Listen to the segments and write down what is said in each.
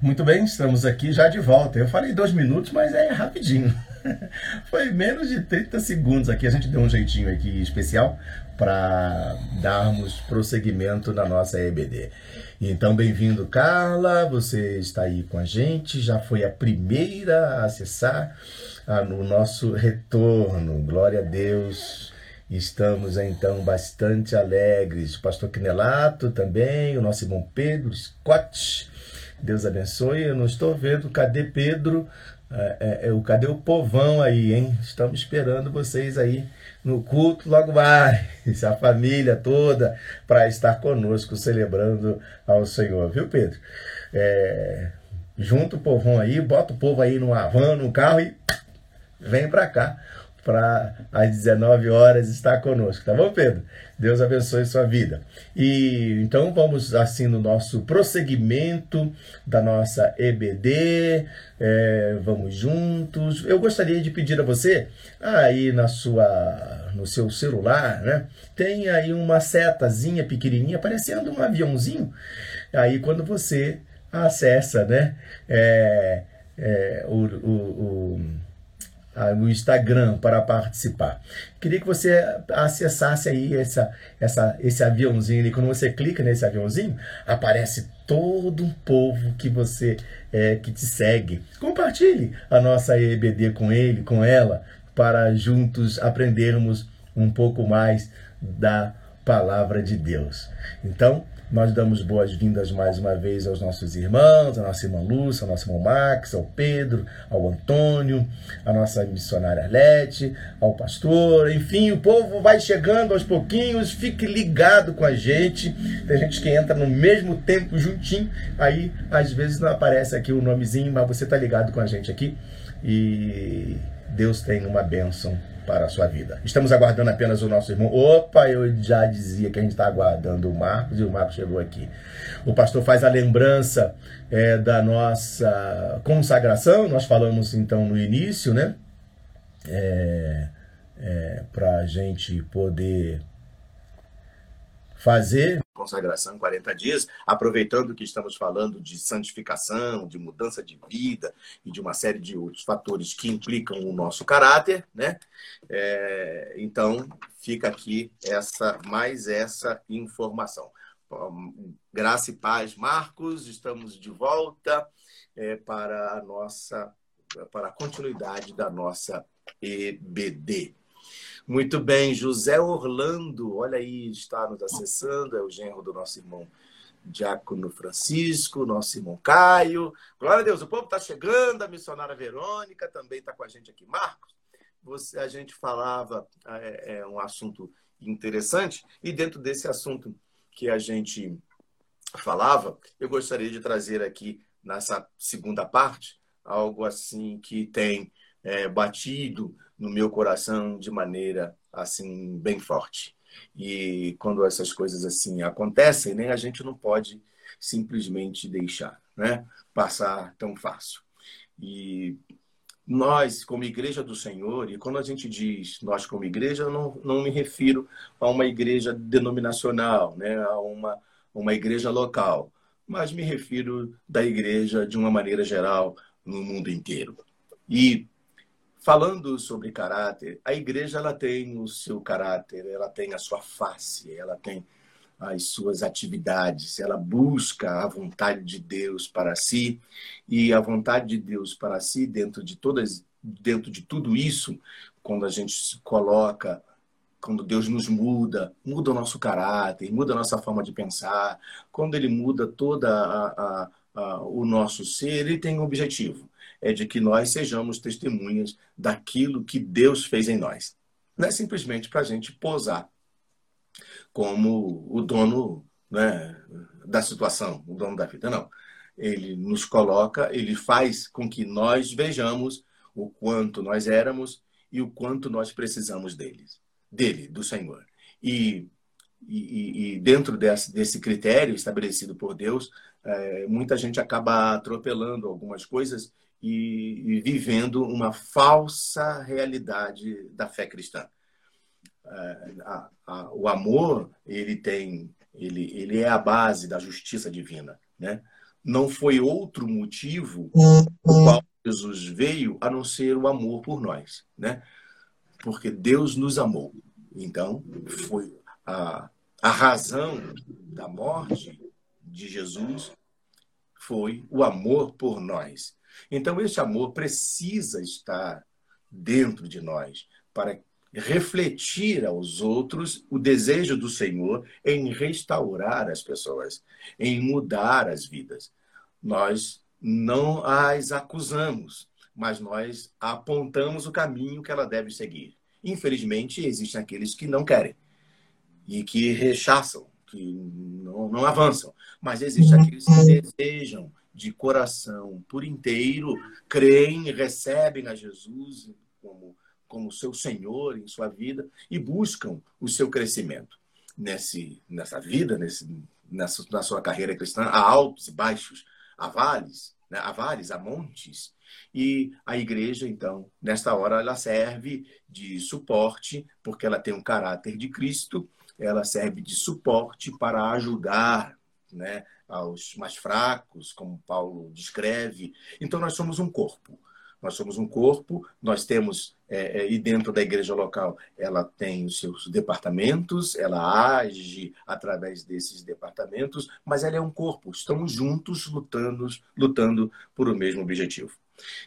Muito bem, estamos aqui já de volta. Eu falei dois minutos, mas é rapidinho. Foi menos de 30 segundos aqui. A gente deu um jeitinho aqui especial para darmos prosseguimento na nossa EBD. Então, bem-vindo, Carla. Você está aí com a gente. Já foi a primeira a acessar ah, no nosso retorno. Glória a Deus. Estamos então bastante alegres. O pastor Quinelato também, o nosso irmão Pedro Scott Deus abençoe. Eu não estou vendo. Cadê Pedro? É, é, é, cadê o povão aí, hein? Estamos esperando vocês aí no culto logo mais, a família toda, para estar conosco celebrando ao Senhor, viu, Pedro? É, junta o povão aí, bota o povo aí numa van, num carro e vem para cá para às 19 horas estar conosco, tá bom, Pedro? Deus abençoe sua vida. E então vamos assim no nosso prosseguimento da nossa EBD, é, vamos juntos. Eu gostaria de pedir a você aí na sua no seu celular, né? Tem aí uma setazinha pequenininha parecendo um aviãozinho. Aí quando você acessa, né? É, é, o, o, o no Instagram para participar. Queria que você acessasse aí essa, essa, esse aviãozinho e quando você clica nesse aviãozinho, aparece todo um povo que você é, que te segue. Compartilhe a nossa EBD com ele, com ela, para juntos aprendermos um pouco mais da palavra de Deus. Então, nós damos boas-vindas mais uma vez aos nossos irmãos, a nossa irmã Lúcia, ao nosso irmão Max, ao Pedro, ao Antônio, a nossa missionária Arlete, ao pastor, enfim, o povo vai chegando aos pouquinhos, fique ligado com a gente. Tem gente que entra no mesmo tempo juntinho, aí às vezes não aparece aqui o nomezinho, mas você está ligado com a gente aqui. E Deus tem uma bênção para a sua vida. Estamos aguardando apenas o nosso irmão. Opa, eu já dizia que a gente está aguardando o Marcos e o Marcos chegou aqui. O pastor faz a lembrança é, da nossa consagração, nós falamos então no início, né? É, é, para a gente poder fazer consagração em 40 dias, aproveitando que estamos falando de santificação, de mudança de vida e de uma série de outros fatores que implicam o nosso caráter, né? É, então, fica aqui essa mais essa informação. Graça e paz, Marcos, estamos de volta é, para a nossa para a continuidade da nossa EBD. Muito bem, José Orlando, olha aí, está nos acessando, é o genro do nosso irmão Diácono Francisco, nosso irmão Caio. Glória a Deus, o povo está chegando, a missionária Verônica também está com a gente aqui. Marcos, você, a gente falava, é, é um assunto interessante, e dentro desse assunto que a gente falava, eu gostaria de trazer aqui nessa segunda parte algo assim que tem é, batido no meu coração de maneira assim bem forte. E quando essas coisas assim acontecem, né, a gente não pode simplesmente deixar, né, passar tão fácil. E nós, como igreja do Senhor, e quando a gente diz nós como igreja, eu não, não me refiro a uma igreja denominacional, né, a uma, uma igreja local, mas me refiro da igreja de uma maneira geral no mundo inteiro. E falando sobre caráter, a igreja ela tem o seu caráter, ela tem a sua face, ela tem as suas atividades, ela busca a vontade de Deus para si e a vontade de Deus para si dentro de todas dentro de tudo isso, quando a gente se coloca quando Deus nos muda, muda o nosso caráter, muda a nossa forma de pensar, quando Ele muda toda a, a, a, o nosso ser, Ele tem um objetivo é de que nós sejamos testemunhas daquilo que Deus fez em nós. Não é simplesmente para a gente posar como o dono né, da situação, o dono da vida, não. Ele nos coloca, ele faz com que nós vejamos o quanto nós éramos e o quanto nós precisamos deles, dele, do Senhor. E, e, e dentro desse, desse critério estabelecido por Deus, é, muita gente acaba atropelando algumas coisas e, vivendo uma falsa realidade da fé cristã. É, o amor ele tem ele, ele é a base da justiça divina né não foi outro motivo o qual Jesus veio a não ser o amor por nós, né? Porque Deus nos amou. Então, foi a, a razão da morte de Jesus foi o amor por nós. Então, esse amor precisa estar dentro de nós para refletir aos outros o desejo do Senhor em restaurar as pessoas, em mudar as vidas. Nós não as acusamos, mas nós apontamos o caminho que ela deve seguir. Infelizmente, existem aqueles que não querem e que rechaçam, que não, não avançam, mas existem aqueles que desejam de coração por inteiro, creem, recebem a Jesus como como seu Senhor em sua vida e buscam o seu crescimento nesse, nessa vida, nesse, nessa, na sua carreira cristã. Há altos e baixos, há vales, né? vales, há montes. E a igreja, então, nesta hora, ela serve de suporte, porque ela tem um caráter de Cristo, ela serve de suporte para ajudar né, aos mais fracos, como Paulo descreve. Então, nós somos um corpo. Nós somos um corpo, nós temos, é, é, e dentro da igreja local, ela tem os seus departamentos, ela age através desses departamentos, mas ela é um corpo, estamos juntos lutando, lutando por o mesmo objetivo.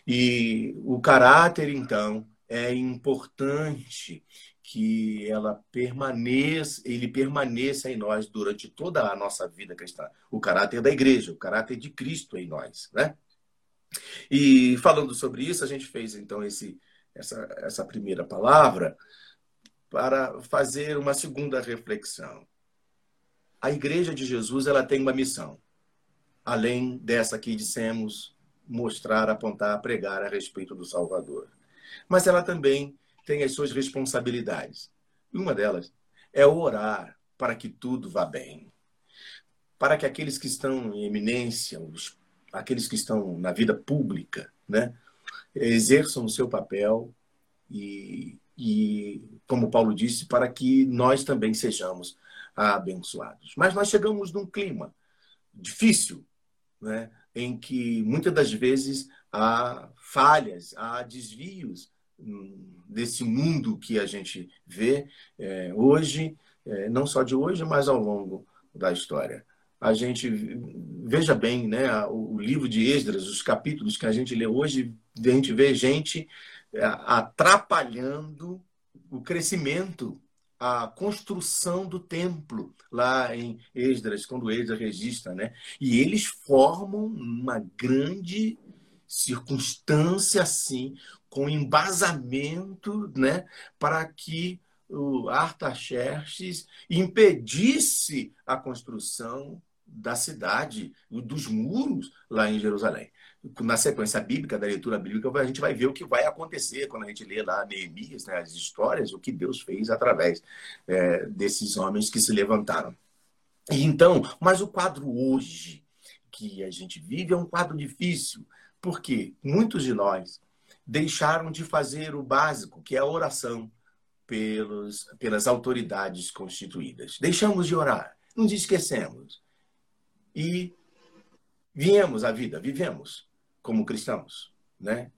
E o caráter, então, é importante que ela permaneça, ele permaneça em nós durante toda a nossa vida cristã. O caráter da igreja, o caráter de Cristo em nós, né? E falando sobre isso, a gente fez então esse, essa, essa primeira palavra para fazer uma segunda reflexão. A Igreja de Jesus ela tem uma missão, além dessa que dissemos, mostrar, apontar, pregar a respeito do Salvador. Mas ela também tem as suas responsabilidades. E uma delas é orar para que tudo vá bem. Para que aqueles que estão em eminência, os aqueles que estão na vida pública, né, exerçam o seu papel e, e, como Paulo disse, para que nós também sejamos abençoados. Mas nós chegamos num clima difícil, né, em que muitas das vezes há falhas, há desvios desse mundo que a gente vê é, hoje, é, não só de hoje, mas ao longo da história a gente veja bem, né, o livro de Esdras, os capítulos que a gente lê hoje, a gente vê gente é, atrapalhando o crescimento, a construção do templo lá em Esdras, quando Esdras registra, né? E eles formam uma grande circunstância assim, com embasamento, né, para que o Artaxerxes impedisse a construção da cidade, dos muros lá em Jerusalém. Na sequência bíblica, da leitura bíblica, a gente vai ver o que vai acontecer quando a gente lê lá Neemias, né, as histórias, o que Deus fez através é, desses homens que se levantaram. Então, mas o quadro hoje que a gente vive é um quadro difícil, porque muitos de nós deixaram de fazer o básico, que é a oração pelos, pelas autoridades constituídas. Deixamos de orar, nos esquecemos e viemos a vida, vivemos como cristãos, né?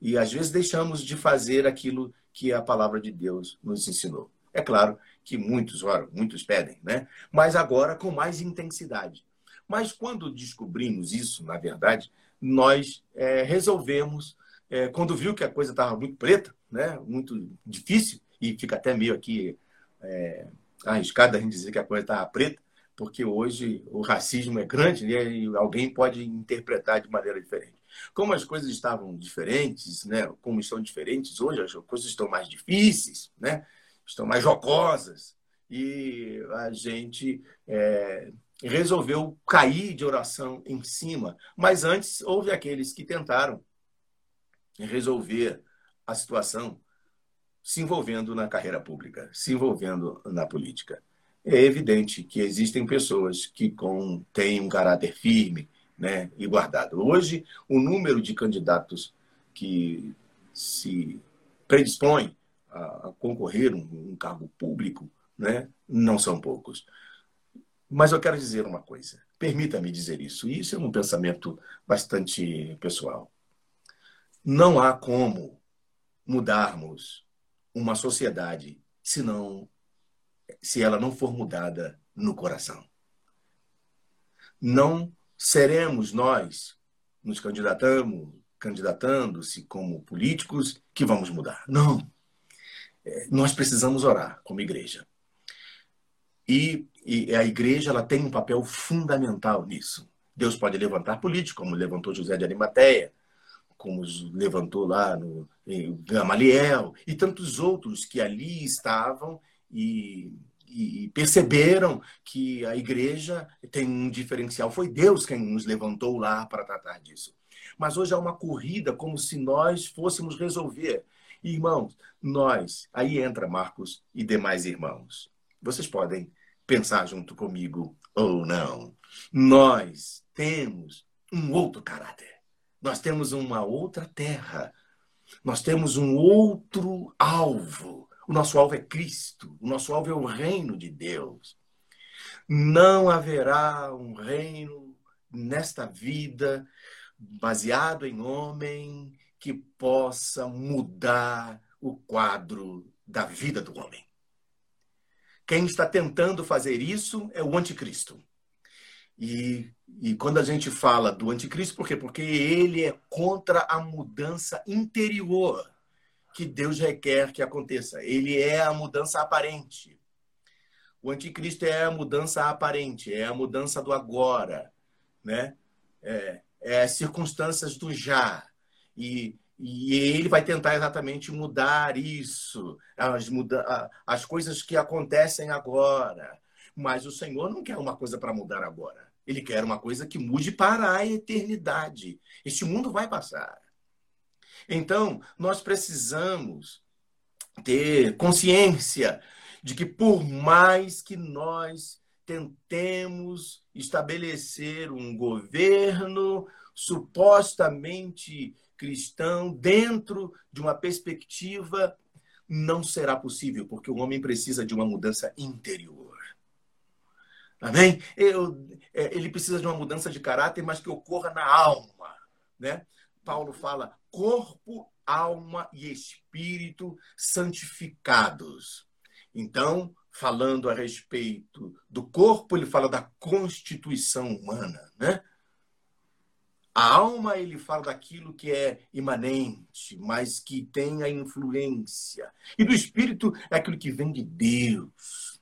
E às vezes deixamos de fazer aquilo que a palavra de Deus nos ensinou. É claro que muitos oram, muitos pedem, né? Mas agora com mais intensidade. Mas quando descobrimos isso, na verdade, nós é, resolvemos, é, quando viu que a coisa estava muito preta, né? Muito difícil e fica até meio aqui é, arriscado a gente dizer que a coisa estava preta, porque hoje o racismo é grande né, e alguém pode interpretar de maneira diferente. Como as coisas estavam diferentes, né, como estão diferentes hoje, as coisas estão mais difíceis, né, estão mais jocosas, e a gente é, resolveu cair de oração em cima. Mas antes houve aqueles que tentaram resolver a situação se envolvendo na carreira pública, se envolvendo na política é evidente que existem pessoas que com, têm um caráter firme né, e guardado. Hoje, o número de candidatos que se predispõem a, concorrer um, um cargo público né, não são poucos. Mas eu quero dizer uma coisa. Permita-me dizer isso. Isso é um pensamento bastante pessoal. Não há como mudarmos uma sociedade se não se ela não for mudada no coração. Não seremos nós nos candidatamos, candidatando-se como políticos que vamos mudar. Não. É, nós precisamos orar como igreja. E, e, a igreja ela tem um papel fundamental nisso. Deus pode levantar políticos, como levantou José de Arimateia, como levantou lá no Gamaliel, e tantos outros que ali estavam e, e perceberam que a igreja tem um diferencial. Foi Deus quem nos levantou lá para tratar disso. Mas hoje há uma corrida como se nós fôssemos resolver. Irmãos, nós, aí entra Marcos e demais irmãos. Vocês podem pensar junto comigo ou não. Nós temos um outro caráter. Nós temos uma outra terra. Nós temos um outro alvo. O nosso alvo é Cristo. O nosso alvo é o reino de Deus. Não haverá um reino nesta vida baseado em homem que possa mudar o quadro da vida do homem. Quem está tentando fazer isso é o anticristo. E, e quando a gente fala do anticristo, por quê? Porque ele é contra a mudança interior que Deus requer que aconteça. Ele é a mudança aparente. O anticristo é a mudança aparente, é a mudança do agora, né? É, é as circunstâncias do já. E, e ele vai tentar exatamente mudar isso, as, muda, as coisas que acontecem agora. Mas o Senhor não quer uma coisa para mudar agora. Ele quer uma coisa que mude para a eternidade. Este mundo vai passar. Então, nós precisamos ter consciência de que, por mais que nós tentemos estabelecer um governo supostamente cristão dentro de uma perspectiva, não será possível, porque o homem precisa de uma mudança interior. Amém? Eu, é, ele precisa de uma mudança de caráter, mas que ocorra na alma. Né? Paulo fala corpo, alma e espírito santificados. Então, falando a respeito do corpo, ele fala da constituição humana, né? A alma, ele fala daquilo que é imanente, mas que tem a influência. E do espírito é aquilo que vem de Deus.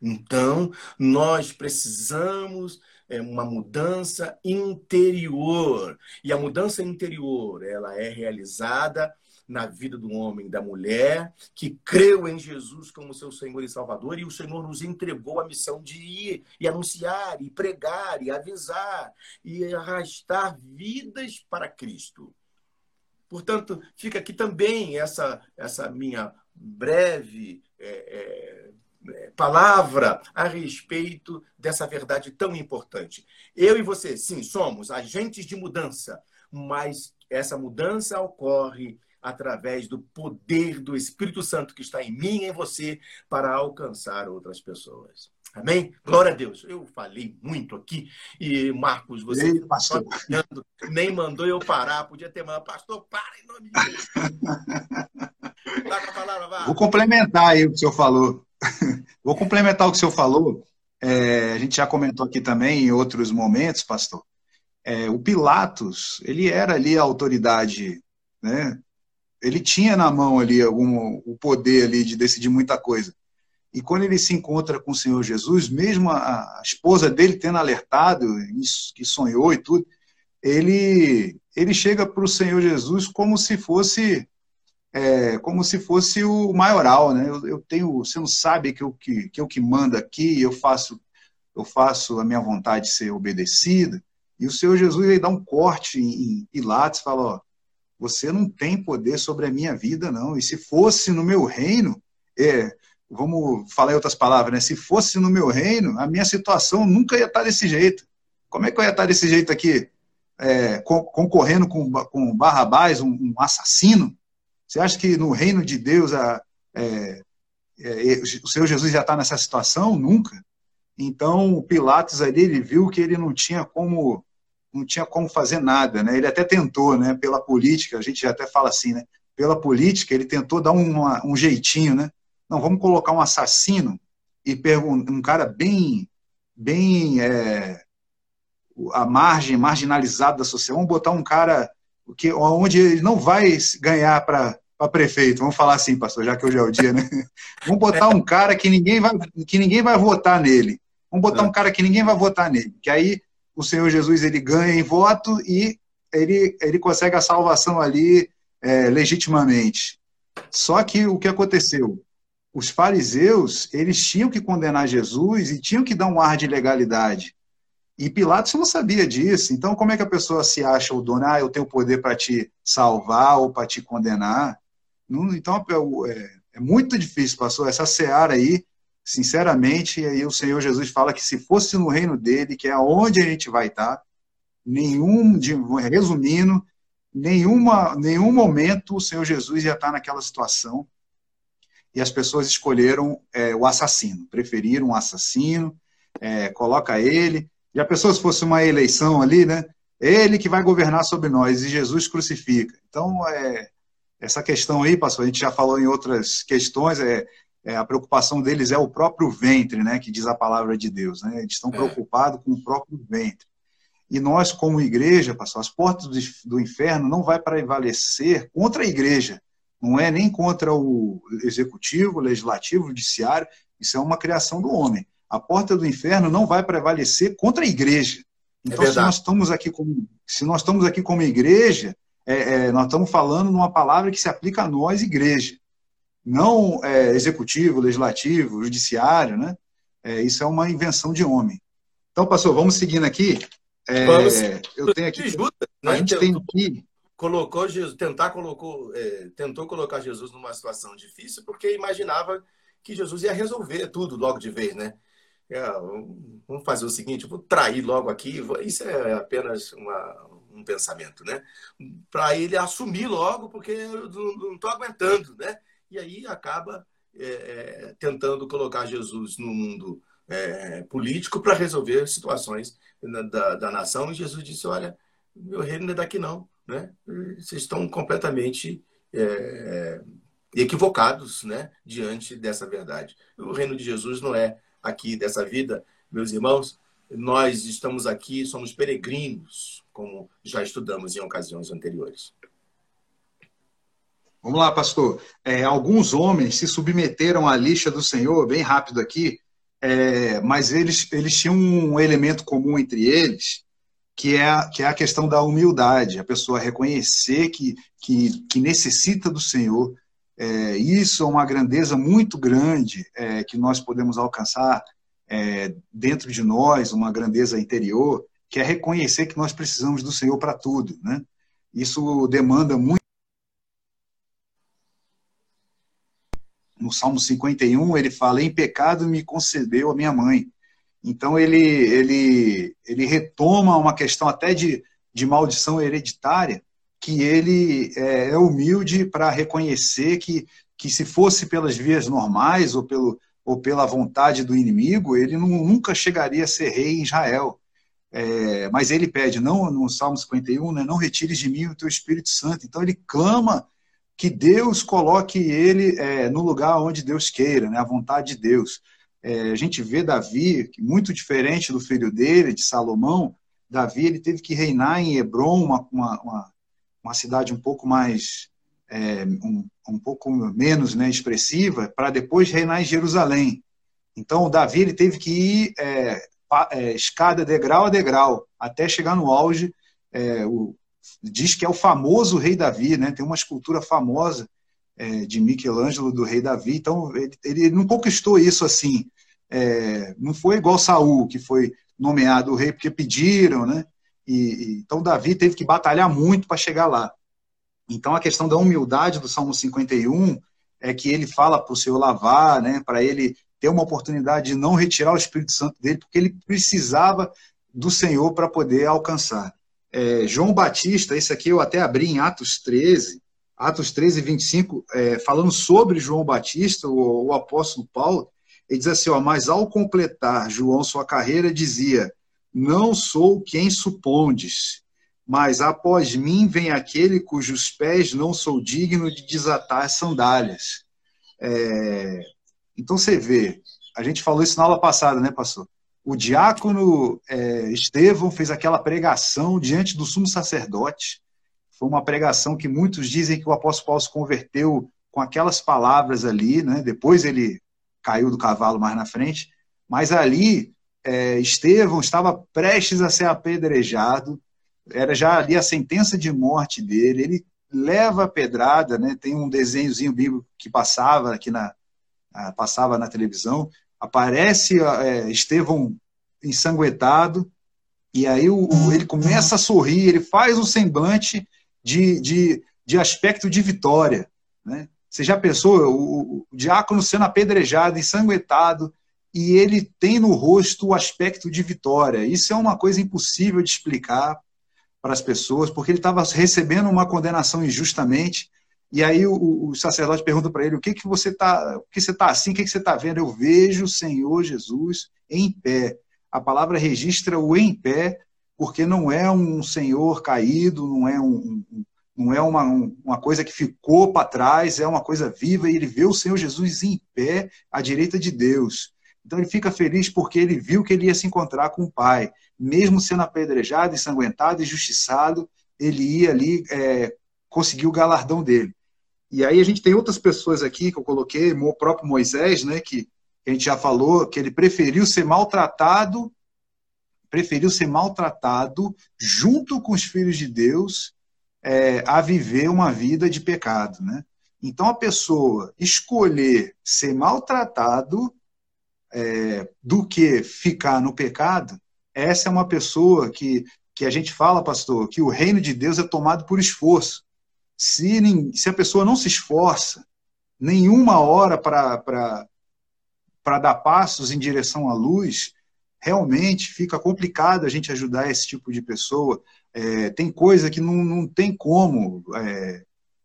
Então, nós precisamos é uma mudança interior. E a mudança interior, ela é realizada na vida do homem e da mulher que creu em Jesus como seu Senhor e Salvador, e o Senhor nos entregou a missão de ir e anunciar, e pregar, e avisar, e arrastar vidas para Cristo. Portanto, fica aqui também essa, essa minha breve é, é, palavra a respeito dessa verdade tão importante. Eu e você, sim, somos agentes de mudança, mas essa mudança ocorre através do poder do Espírito Santo que está em mim e em você para alcançar outras pessoas. Amém? Glória a Deus. Eu falei muito aqui e Marcos, você Ei, pastor. nem mandou eu parar, podia ter mandado, pastor, para em nome de Deus. Dá com a palavra, vá. Vou complementar aí o que o senhor falou. Vou complementar o que o senhor falou. É, a gente já comentou aqui também em outros momentos, pastor. É, o Pilatos, ele era ali a autoridade, né? Ele tinha na mão ali algum, o poder ali de decidir muita coisa. E quando ele se encontra com o Senhor Jesus, mesmo a, a esposa dele tendo alertado, que sonhou e tudo, ele, ele chega para o Senhor Jesus como se fosse é, como se fosse o maioral, né? Eu, eu, tenho, você não sabe que eu que, que eu que mando aqui, eu faço eu faço a minha vontade ser obedecida. E o Senhor Jesus ele dá um corte em, em Pilatos, fala, ó, você não tem poder sobre a minha vida, não. E se fosse no meu reino, é, vamos falar em outras palavras, né? Se fosse no meu reino, a minha situação nunca ia estar desse jeito. Como é que eu ia estar desse jeito aqui? É, concorrendo com, com Barrabás, um, um assassino? Você acha que no reino de Deus a, é, é, o Senhor Jesus já está nessa situação? Nunca. Então, Pilatos ali, ele viu que ele não tinha como não tinha como fazer nada, né? Ele até tentou, né? Pela política, a gente até fala assim, né? Pela política, ele tentou dar uma, um jeitinho, né? Não, vamos colocar um assassino e um cara bem, bem é, a margem, marginalizado da sociedade. Vamos botar um cara que, onde ele não vai ganhar para prefeito. Vamos falar assim, pastor, já que hoje é o dia, né? Vamos botar um cara que ninguém vai, que ninguém vai votar nele. Vamos botar um cara que ninguém vai votar nele. Que aí o Senhor Jesus ele ganha em voto e ele, ele consegue a salvação ali é, legitimamente. Só que o que aconteceu? Os fariseus eles tinham que condenar Jesus e tinham que dar um ar de legalidade. E Pilatos não sabia disso. Então, como é que a pessoa se acha o dono? Ah, eu tenho poder para te salvar ou para te condenar. Não, então, é, é, muito difícil, pastor. Essa seara aí sinceramente, aí o Senhor Jesus fala que se fosse no reino dele, que é onde a gente vai estar, nenhum, de, resumindo, nenhuma, nenhum momento o Senhor Jesus ia estar naquela situação e as pessoas escolheram é, o assassino, preferiram o assassino, é, coloca ele, a pessoa se fosse uma eleição ali, né, ele que vai governar sobre nós, e Jesus crucifica. Então, é, essa questão aí, pastor, a gente já falou em outras questões, é, é, a preocupação deles é o próprio ventre, né, que diz a palavra de Deus. Né? Eles estão é. preocupados com o próprio ventre. E nós, como igreja, pastor, as portas do, inferno não vai prevalecer contra a igreja. Não é nem contra o executivo, o legislativo, o judiciário. Isso é uma criação do homem. A porta do inferno não vai prevalecer contra a igreja. É então, é se nós estamos aqui como, se nós estamos aqui como igreja, é, é, nós estamos falando numa palavra que se aplica a nós, igreja não é, executivo, legislativo, judiciário, né? É, isso é uma invenção de homem. Então, pastor, vamos seguindo aqui. É, vamos, eu tenho aqui. Ajuda, né? A gente tem aqui. Colocou Jesus, tentar colocou, é, tentou colocar Jesus numa situação difícil porque imaginava que Jesus ia resolver tudo logo de vez, né? É, vamos fazer o seguinte, vou trair logo aqui. Isso é apenas uma, um pensamento, né? Para ele assumir logo, porque eu não estou aguentando, né? E aí acaba é, é, tentando colocar Jesus no mundo é, político para resolver situações da, da, nação. E Jesus disse: Olha, meu reino não é daqui, não. Né? Vocês estão completamente é, equivocados né, diante dessa verdade. O reino de Jesus não é aqui dessa vida, meus irmãos. Nós estamos aqui, somos peregrinos, como já estudamos em ocasiões anteriores. Vamos lá, pastor. É, alguns homens se submeteram à lixa do Senhor, bem rápido aqui, é, mas eles, eles tinham um elemento comum entre eles, que é, a, que é a questão da humildade, a pessoa reconhecer que, que, que necessita do Senhor. É, isso é uma grandeza muito grande é, que nós podemos alcançar é, dentro de nós, uma grandeza interior, que é reconhecer que nós precisamos do Senhor para tudo. Né? Isso demanda muito no Salmo 51, ele fala: Em pecado me concedeu a minha mãe. Então, ele, ele, ele retoma uma questão até de, de maldição hereditária, que ele é, é humilde para reconhecer que, que, se fosse pelas vias normais ou, pelo, ou pela vontade do inimigo, ele não, nunca chegaria a ser rei em Israel. É, mas ele pede, não no Salmo 51, né, não retires de mim o teu Espírito Santo. Então ele clama que Deus coloque ele é, no lugar onde Deus queira, né, a vontade de Deus. É, a gente vê Davi, que muito diferente do filho dele, de Salomão, Davi ele teve que reinar em Hebron, uma, uma, uma cidade um pouco mais, é, um, um pouco menos né, expressiva, para depois reinar em Jerusalém. Então, Davi ele teve que ir é, é, escada degrau a degrau, até chegar no auge. É, o, diz que é o famoso rei Davi, né? Tem uma escultura famosa é, de Michelangelo do rei Davi. Então ele, ele não conquistou isso assim. É, não foi igual Saul que foi nomeado rei porque pediram, né? E, e, então Davi teve que batalhar muito para chegar lá. Então a questão da humildade do Salmo 51 é que ele fala para o Senhor lavar, né? Para ele ter uma oportunidade de não retirar o Espírito Santo dele, porque ele precisava do Senhor para poder alcançar é, João Batista, esse aqui eu até abri em Atos 13, Atos 13, 25, é, falando sobre João Batista, o, o apóstolo Paulo, Ele diz assim, ó, mas ao completar João sua carreira, dizia, não sou quem supondes, mas após mim vem aquele cujos pés não sou digno de desatar as sandálias. É... Então você vê, a gente falou isso na aula passada, né, pastor? O diácono é, Estevão fez aquela pregação diante do sumo sacerdote. Foi uma pregação que muitos dizem que o apóstolo Paulo se converteu com aquelas palavras ali, né? Depois ele caiu do cavalo mais na frente, mas ali é, Estevão estava prestes a ser apedrejado, era já ali a sentença de morte dele, ele leva a pedrada, né? Tem um desenhozinho bíblico que passava aqui na passava na televisão, aparece é, Estevão ensanguentado e aí o, o, ele começa a sorrir, ele faz um semblante de, de, de aspecto de vitória, né? Você já pensou o, o diácono sendo apedrejado, ensanguentado, e ele tem no rosto o aspecto de vitória. Isso é uma coisa impossível de explicar para as pessoas, porque ele estava recebendo uma condenação injustamente. E aí o, o sacerdote pergunta para ele: o que que você está, o que você está assim, o que que você está vendo? Eu vejo o Senhor Jesus em pé. A palavra registra o em pé, porque não é um Senhor caído, não é um, um não é uma, uma coisa que ficou para trás, é uma coisa viva, e ele vê o Senhor Jesus em pé à direita de Deus. Então ele fica feliz porque ele viu que ele ia se encontrar com o Pai mesmo sendo apedrejado, ensanguentado e justiçado, ele ia ali é, conseguir o galardão dele. E aí a gente tem outras pessoas aqui que eu coloquei, o próprio Moisés, né, que a gente já falou, que ele preferiu ser maltratado, preferiu ser maltratado junto com os filhos de Deus é, a viver uma vida de pecado, né? Então a pessoa escolher ser maltratado é, do que ficar no pecado, essa é uma pessoa que, que a gente fala, pastor, que o reino de Deus é tomado por esforço. Se, se a pessoa não se esforça, nenhuma hora para dar passos em direção à luz, realmente fica complicado a gente ajudar esse tipo de pessoa. É, tem coisa que não, não tem como, é,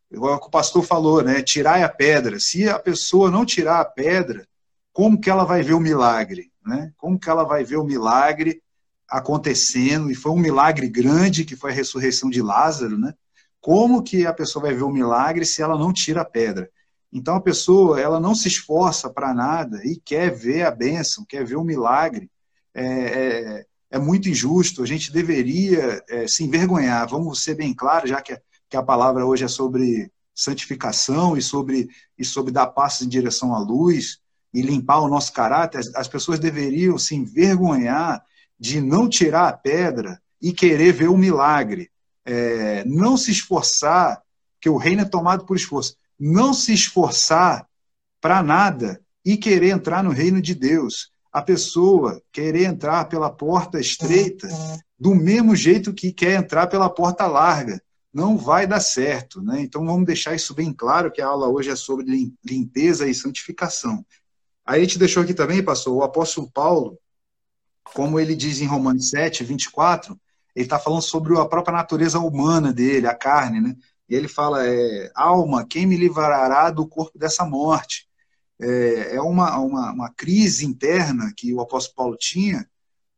igual o pastor falou, né? Tirar a pedra. Se a pessoa não tirar a pedra, como que ela vai ver o milagre? Né? Como que ela vai ver o milagre acontecendo, e foi um milagre grande que foi a ressurreição de Lázaro, né? Como que a pessoa vai ver o milagre se ela não tira a pedra? Então a pessoa ela não se esforça para nada e quer ver a bênção, quer ver o milagre. É, é, é muito injusto. A gente deveria é, se envergonhar. Vamos ser bem claros, já que a, que a palavra hoje é sobre santificação e sobre e sobre dar passos em direção à luz e limpar o nosso caráter. As, as pessoas deveriam se envergonhar de não tirar a pedra e querer ver o milagre. É, não se esforçar, que o reino é tomado por esforço. Não se esforçar para nada e querer entrar no reino de Deus. A pessoa querer entrar pela porta estreita do mesmo jeito que quer entrar pela porta larga. Não vai dar certo. Né? Então vamos deixar isso bem claro, que a aula hoje é sobre limpeza e santificação. Aí a gente deixou aqui também, pastor, o apóstolo Paulo, como ele diz em Romanos 7, 24, ele está falando sobre a própria natureza humana dele, a carne, né? E ele fala, é, alma, quem me livrará do corpo dessa morte? É, é uma, uma, uma crise interna que o apóstolo Paulo tinha,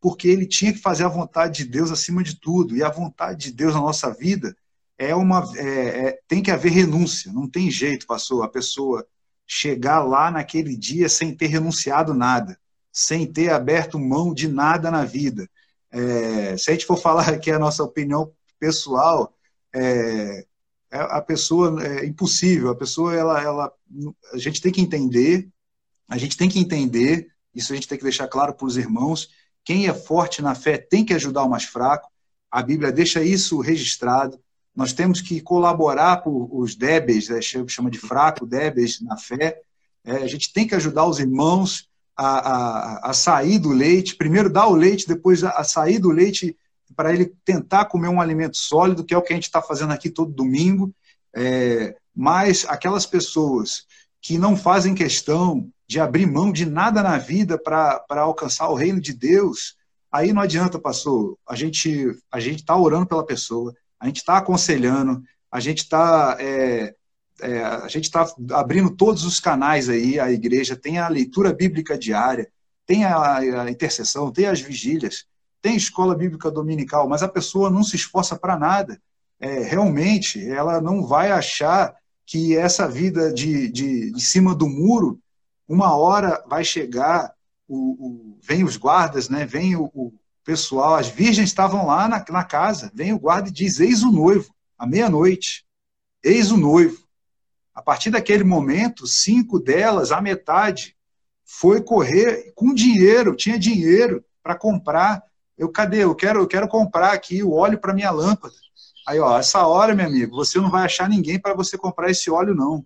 porque ele tinha que fazer a vontade de Deus acima de tudo. E a vontade de Deus na nossa vida é uma é, é, tem que haver renúncia. Não tem jeito, pastor, a pessoa chegar lá naquele dia sem ter renunciado nada sem ter aberto mão de nada na vida. É, se a gente for falar aqui a nossa opinião pessoal, é, é, a pessoa é impossível. A pessoa, ela, ela, a gente tem que entender, a gente tem que entender. Isso a gente tem que deixar claro para os irmãos. Quem é forte na fé tem que ajudar o mais fraco. A Bíblia deixa isso registrado. Nós temos que colaborar com os débeis, né, chama de fraco, débeis na fé. É, a gente tem que ajudar os irmãos a, a, a, sair do leite, primeiro dar o leite, depois a, a sair do leite para ele tentar comer um alimento sólido, que é o que a gente está fazendo aqui todo domingo. É, mas aquelas pessoas que não fazem questão de abrir mão de nada na vida para alcançar o reino de Deus, aí não adianta, pastor. A gente a gente está orando pela pessoa, a gente está aconselhando, a gente está é, é, a gente está abrindo todos os canais aí, a igreja tem a leitura bíblica diária, tem a, a intercessão, tem as vigílias, tem escola bíblica dominical, mas a pessoa não se esforça para nada. É, realmente, ela não vai achar que essa vida de, de, de cima do muro, uma hora vai chegar, o, o vem os guardas, né, vem o, o pessoal, as virgens estavam lá na, na casa, vem o guarda e diz: Eis o noivo, à meia-noite, eis o noivo. A partir daquele momento, cinco delas, a metade, foi correr com dinheiro, tinha dinheiro para comprar. Eu, cadê? Eu quero, eu quero comprar aqui o óleo para minha lâmpada. Aí, ó, essa hora, meu amigo, você não vai achar ninguém para você comprar esse óleo, não.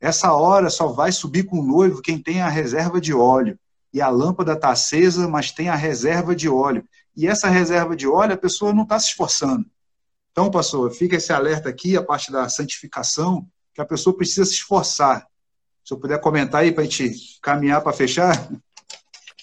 Essa hora só vai subir com o noivo quem tem a reserva de óleo. E a lâmpada está acesa, mas tem a reserva de óleo. E essa reserva de óleo, a pessoa não está se esforçando. Então, pastor, fica esse alerta aqui, a parte da santificação, que a pessoa precisa se esforçar. Se eu puder comentar aí para a gente caminhar para fechar.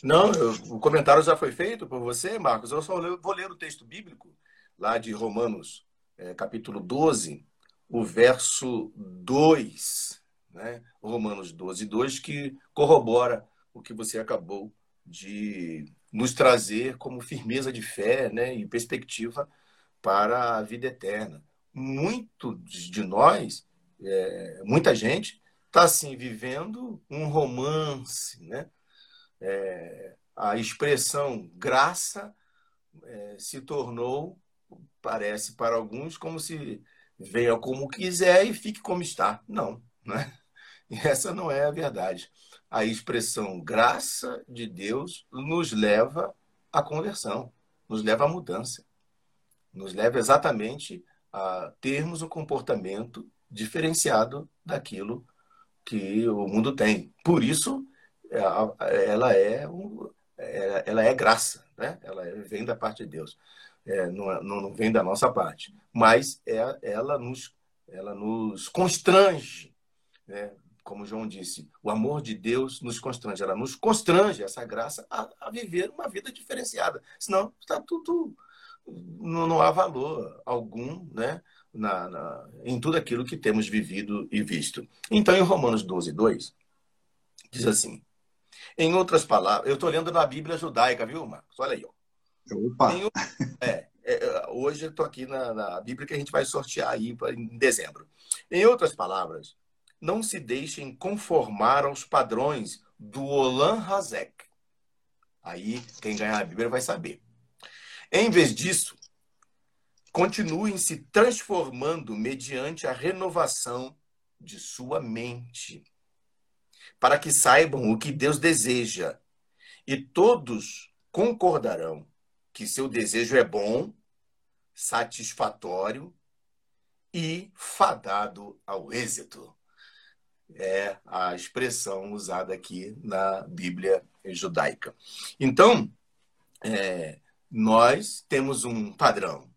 Não, eu, o comentário já foi feito por você, Marcos. Eu só vou ler o texto bíblico lá de Romanos, é, capítulo 12, o verso 2. Né? Romanos 12, 2, que corrobora o que você acabou de nos trazer como firmeza de fé né? e perspectiva para a vida eterna. Muito de nós é, muita gente está assim vivendo um romance, né? É, a expressão graça é, se tornou, parece para alguns, como se venha como quiser e fique como está. Não, né? Essa não é a verdade. A expressão graça de Deus nos leva à conversão, nos leva à mudança, nos leva exatamente a termos um comportamento diferenciado daquilo que o mundo tem. Por isso, ela é, ela é graça, né? ela vem da parte de Deus, é, não, não vem da nossa parte. Mas é, ela, nos, ela nos constrange, né? como João disse, o amor de Deus nos constrange, ela nos constrange, essa graça, a, a viver uma vida diferenciada. Senão, está tudo. Não, não há valor algum, né? Na, na, em tudo aquilo que temos vivido e visto. Então, em Romanos 12, 2, diz assim: em outras palavras, eu estou lendo na Bíblia judaica, viu, Marcos? Olha aí. Ó. Opa! Em, é, é, hoje eu estou aqui na, na, Bíblia que a gente vai sortear aí em dezembro. Em outras palavras, não se deixem conformar aos padrões do Olam Hazek. Aí, quem ganhar a Bíblia vai saber. Em vez disso, continuem se transformando mediante a renovação de sua mente, para que saibam o que Deus deseja. E todos concordarão que seu desejo é bom, satisfatório e fadado ao êxito. É a expressão usada aqui na Bíblia judaica. Então, é, nós temos um padrão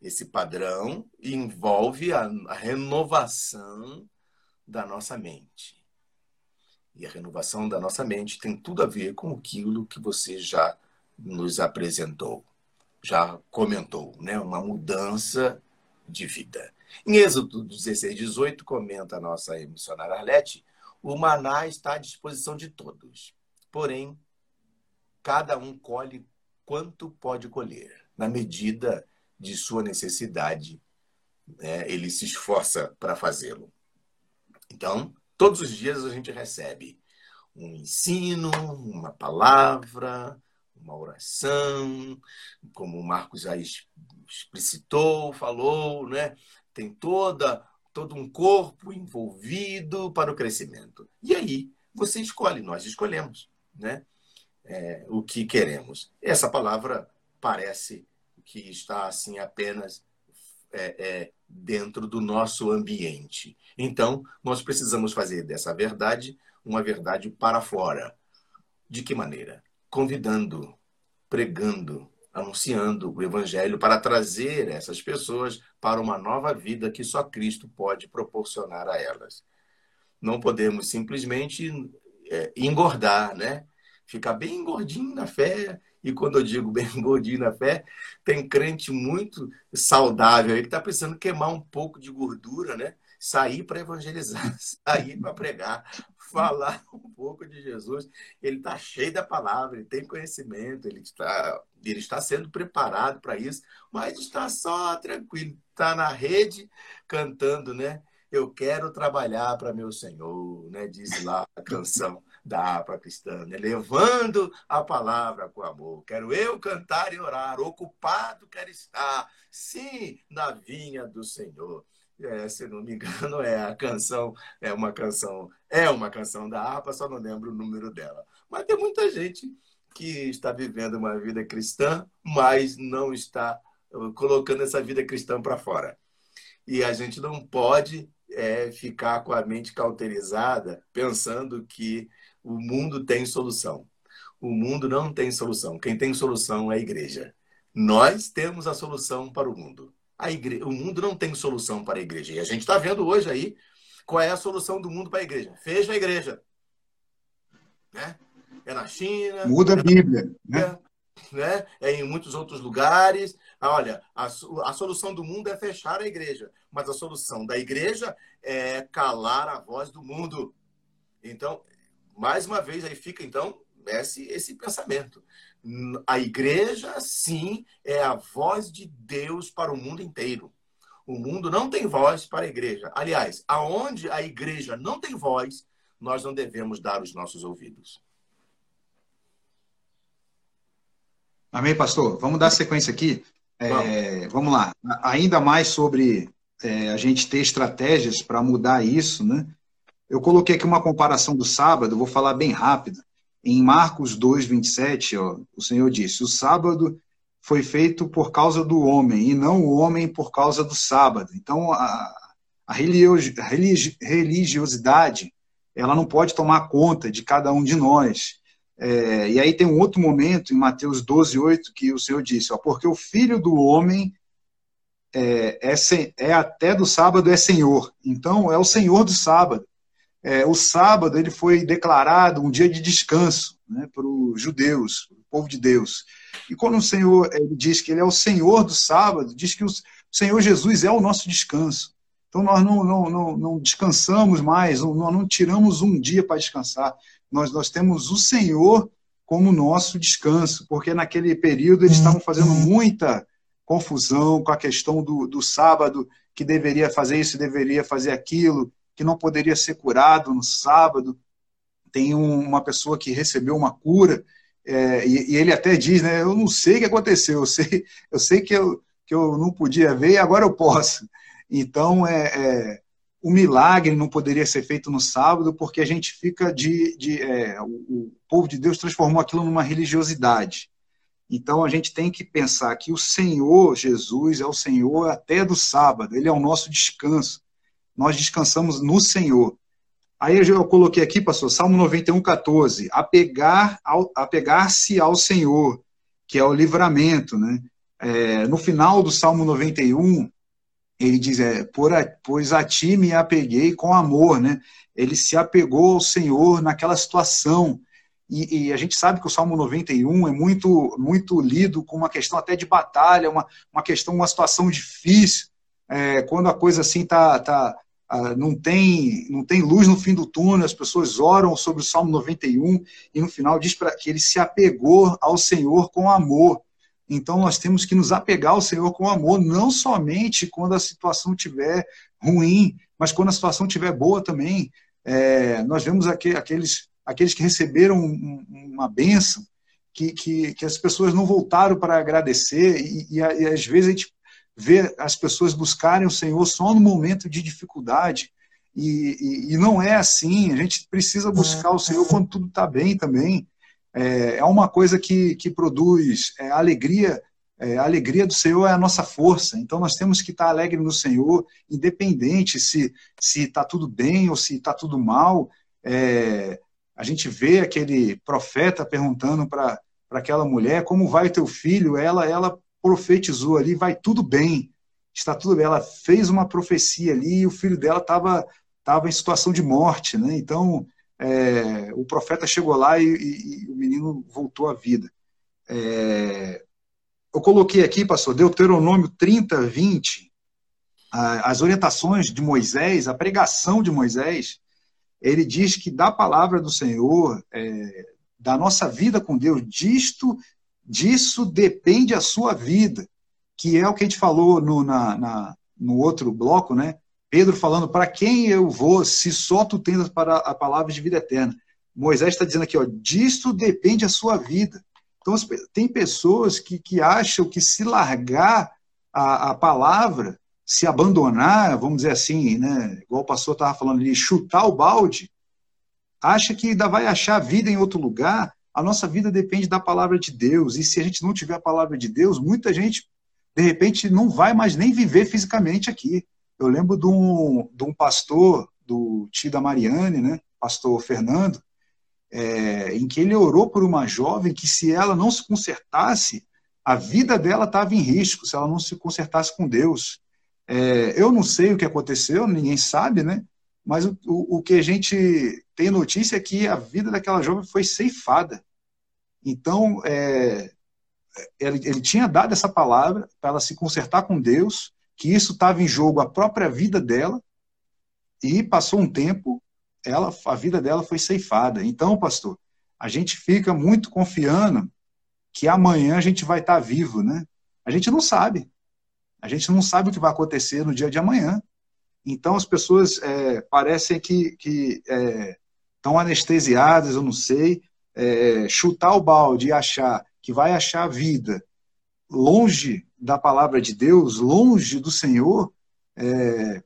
esse padrão envolve a, a renovação da nossa mente. E a renovação da nossa mente tem tudo a ver com aquilo que você já nos apresentou, já comentou, né? uma mudança de vida. Em Êxodo 16, 18, comenta a nossa missionária Arlete, o maná está à disposição de todos. Porém, cada um colhe quanto pode colher, na medida de sua necessidade, né, ele se esforça para fazê-lo. Então, todos os dias a gente recebe um ensino, uma palavra, uma oração, como o Marcos já explicitou, falou, né? Tem toda todo um corpo envolvido para o crescimento. E aí você escolhe, nós escolhemos, né? É, o que queremos. Essa palavra parece que está assim apenas é, é, dentro do nosso ambiente. Então, nós precisamos fazer dessa verdade uma verdade para fora. De que maneira? Convidando, pregando, anunciando o Evangelho para trazer essas pessoas para uma nova vida que só Cristo pode proporcionar a elas. Não podemos simplesmente é, engordar, né? Ficar bem gordinho na fé e quando eu digo bem gordinho na fé, tem crente muito saudável aí que está precisando queimar um pouco de gordura, né? sair para evangelizar, sair para pregar, falar um pouco de Jesus. Ele está cheio da palavra, ele tem conhecimento, ele está, ele está sendo preparado para isso, mas está só tranquilo, está na rede cantando, né? Eu quero trabalhar para meu Senhor, né? Diz lá a canção da APA cristã, né? levando a palavra com amor. Quero eu cantar e orar, ocupado quero estar, sim, na vinha do Senhor. É, se não me engano, é a canção, é uma canção, é uma canção da APA, só não lembro o número dela. Mas tem muita gente que está vivendo uma vida cristã, mas não está uh, colocando essa vida cristã para fora. E a gente não pode é, ficar com a mente cauterizada pensando que o mundo tem solução. O mundo não tem solução. Quem tem solução é a igreja. Nós temos a solução para o mundo. A igre... O mundo não tem solução para a igreja. E a gente está vendo hoje aí qual é a solução do mundo para a igreja. Fecha a igreja. Né? É na China. Muda a Bíblia. Né? né? É em muitos outros lugares. Olha, a, a solução do mundo é fechar a igreja. Mas a solução da igreja é calar a voz do mundo. Então, mais uma vez, aí fica, então, esse, esse pensamento. A igreja, sim, é a voz de Deus para o mundo inteiro. O mundo não tem voz para a igreja. Aliás, aonde a igreja não tem voz, nós não devemos dar os nossos ouvidos. Amém, pastor? Vamos dar sequência aqui. É, vamos lá. Ainda mais sobre é, a gente ter estratégias para mudar isso, né? Eu coloquei aqui uma comparação do sábado, vou falar bem rápido. Em Marcos 2, 27, ó, o Senhor disse: O sábado foi feito por causa do homem, e não o homem por causa do sábado. Então, a, a religiosidade ela não pode tomar conta de cada um de nós. É, e aí tem um outro momento, em Mateus 12, 8, que o Senhor disse: ó, Porque o filho do homem é, é, é até do sábado é senhor. Então, é o senhor do sábado é, o sábado ele foi declarado um dia de descanso né, para os judeus, o povo de Deus. E quando o Senhor ele diz que ele é o Senhor do sábado, diz que o Senhor Jesus é o nosso descanso. Então nós não, não, não, não descansamos mais, não, nós não tiramos um dia para descansar. Nós, nós temos o Senhor como nosso descanso, porque naquele período eles estavam fazendo muita confusão com a questão do, do sábado, que deveria fazer isso, deveria fazer aquilo, que não poderia ser curado no sábado. Tem um, uma pessoa que recebeu uma cura, é, e, e, ele até diz, né, eu não sei o que aconteceu, eu sei, eu sei que, eu, que eu não podia ver e agora eu posso. Então, é, é, o milagre não poderia ser feito no sábado porque a gente fica de... de é, o, o povo de Deus transformou aquilo numa religiosidade. Então a gente tem que pensar que o Senhor Jesus é o Senhor até do sábado, ele é o nosso descanso nós descansamos no Senhor. Aí eu coloquei aqui, pastor, Salmo 91, 14, apegar ao, apegar-se ao Senhor, que é o livramento, né? É, no final do Salmo 91, ele diz, é, Por a, pois a ti me apeguei com amor, né? Ele se apegou ao Senhor naquela situação, e, e, a gente sabe que o Salmo 91 é muito, muito lido com uma questão até de batalha, uma, uma questão, uma situação difícil, é, quando a coisa assim está tá, ah, não, tem, não tem luz no fim do túnel, as pessoas oram sobre o Salmo 91 e no final diz para que ele se apegou ao Senhor com amor. Então nós temos que nos apegar ao Senhor com amor, não somente quando a situação estiver ruim, mas quando a situação estiver boa também. É, nós vemos aqueles, aqueles que receberam uma bênção, que, que, que as pessoas não voltaram para agradecer, e, e, e às vezes a gente ver as pessoas buscarem o Senhor só no momento de dificuldade. E, e, e não é assim, a gente precisa buscar o Senhor quando tudo está bem também. É, é, uma coisa que, que produz é, alegria, é, a alegria do Senhor é a nossa força, então nós temos que estar alegre no Senhor, independente se está tudo bem ou se está tudo mal. É, a gente vê aquele profeta perguntando para aquela mulher como vai o teu filho, ela, ela profetizou ali, vai tudo bem, está tudo bem. Ela fez uma profecia ali e o filho dela estava tava em situação de morte, né? Então, é, o profeta chegou lá e, e, e, o menino voltou à vida. É, eu coloquei aqui, pastor, Deuteronômio 30, 20, as orientações de Moisés, a pregação de Moisés, ele diz que da palavra do Senhor, é, da nossa vida com Deus, disto, disso depende a sua vida, que é o que a gente falou no, na, na no outro bloco, né? Pedro falando, para quem eu vou, se só tu tens para a palavra de vida eterna. Moisés está dizendo aqui, ó, disto depende a sua vida. Então, tem pessoas que, que acham que se largar a, a palavra, se abandonar, vamos dizer assim, né, igual o pastor estava falando ali, chutar o balde, acha que ainda vai achar vida em outro lugar. A nossa vida depende da palavra de Deus. E se a gente não tiver a palavra de Deus, muita gente, de repente, não vai mais nem viver fisicamente aqui. Eu lembro de um, de um pastor, do tio da Mariane, né, pastor Fernando, é, em que ele orou por uma jovem que, se ela não se consertasse, a vida dela estava em risco, se ela não se consertasse com Deus. É, eu não sei o que aconteceu, ninguém sabe, né? Mas o, o, o, que a gente tem notícia é que a vida daquela jovem foi ceifada. Então, é, ele, ele, tinha dado essa palavra para ela se consertar com Deus, que isso estava em jogo a própria vida dela, e passou um tempo, ela, a vida dela foi ceifada. Então, pastor, a gente fica muito confiando que amanhã a gente vai estar vivo, né? A gente não sabe. A gente não sabe o que vai acontecer no dia de amanhã. Então, as pessoas é, parecem que, que é, estão anestesiadas, eu não sei, é, chutar o balde e achar que vai achar a vida longe da palavra de Deus, longe do Senhor, é,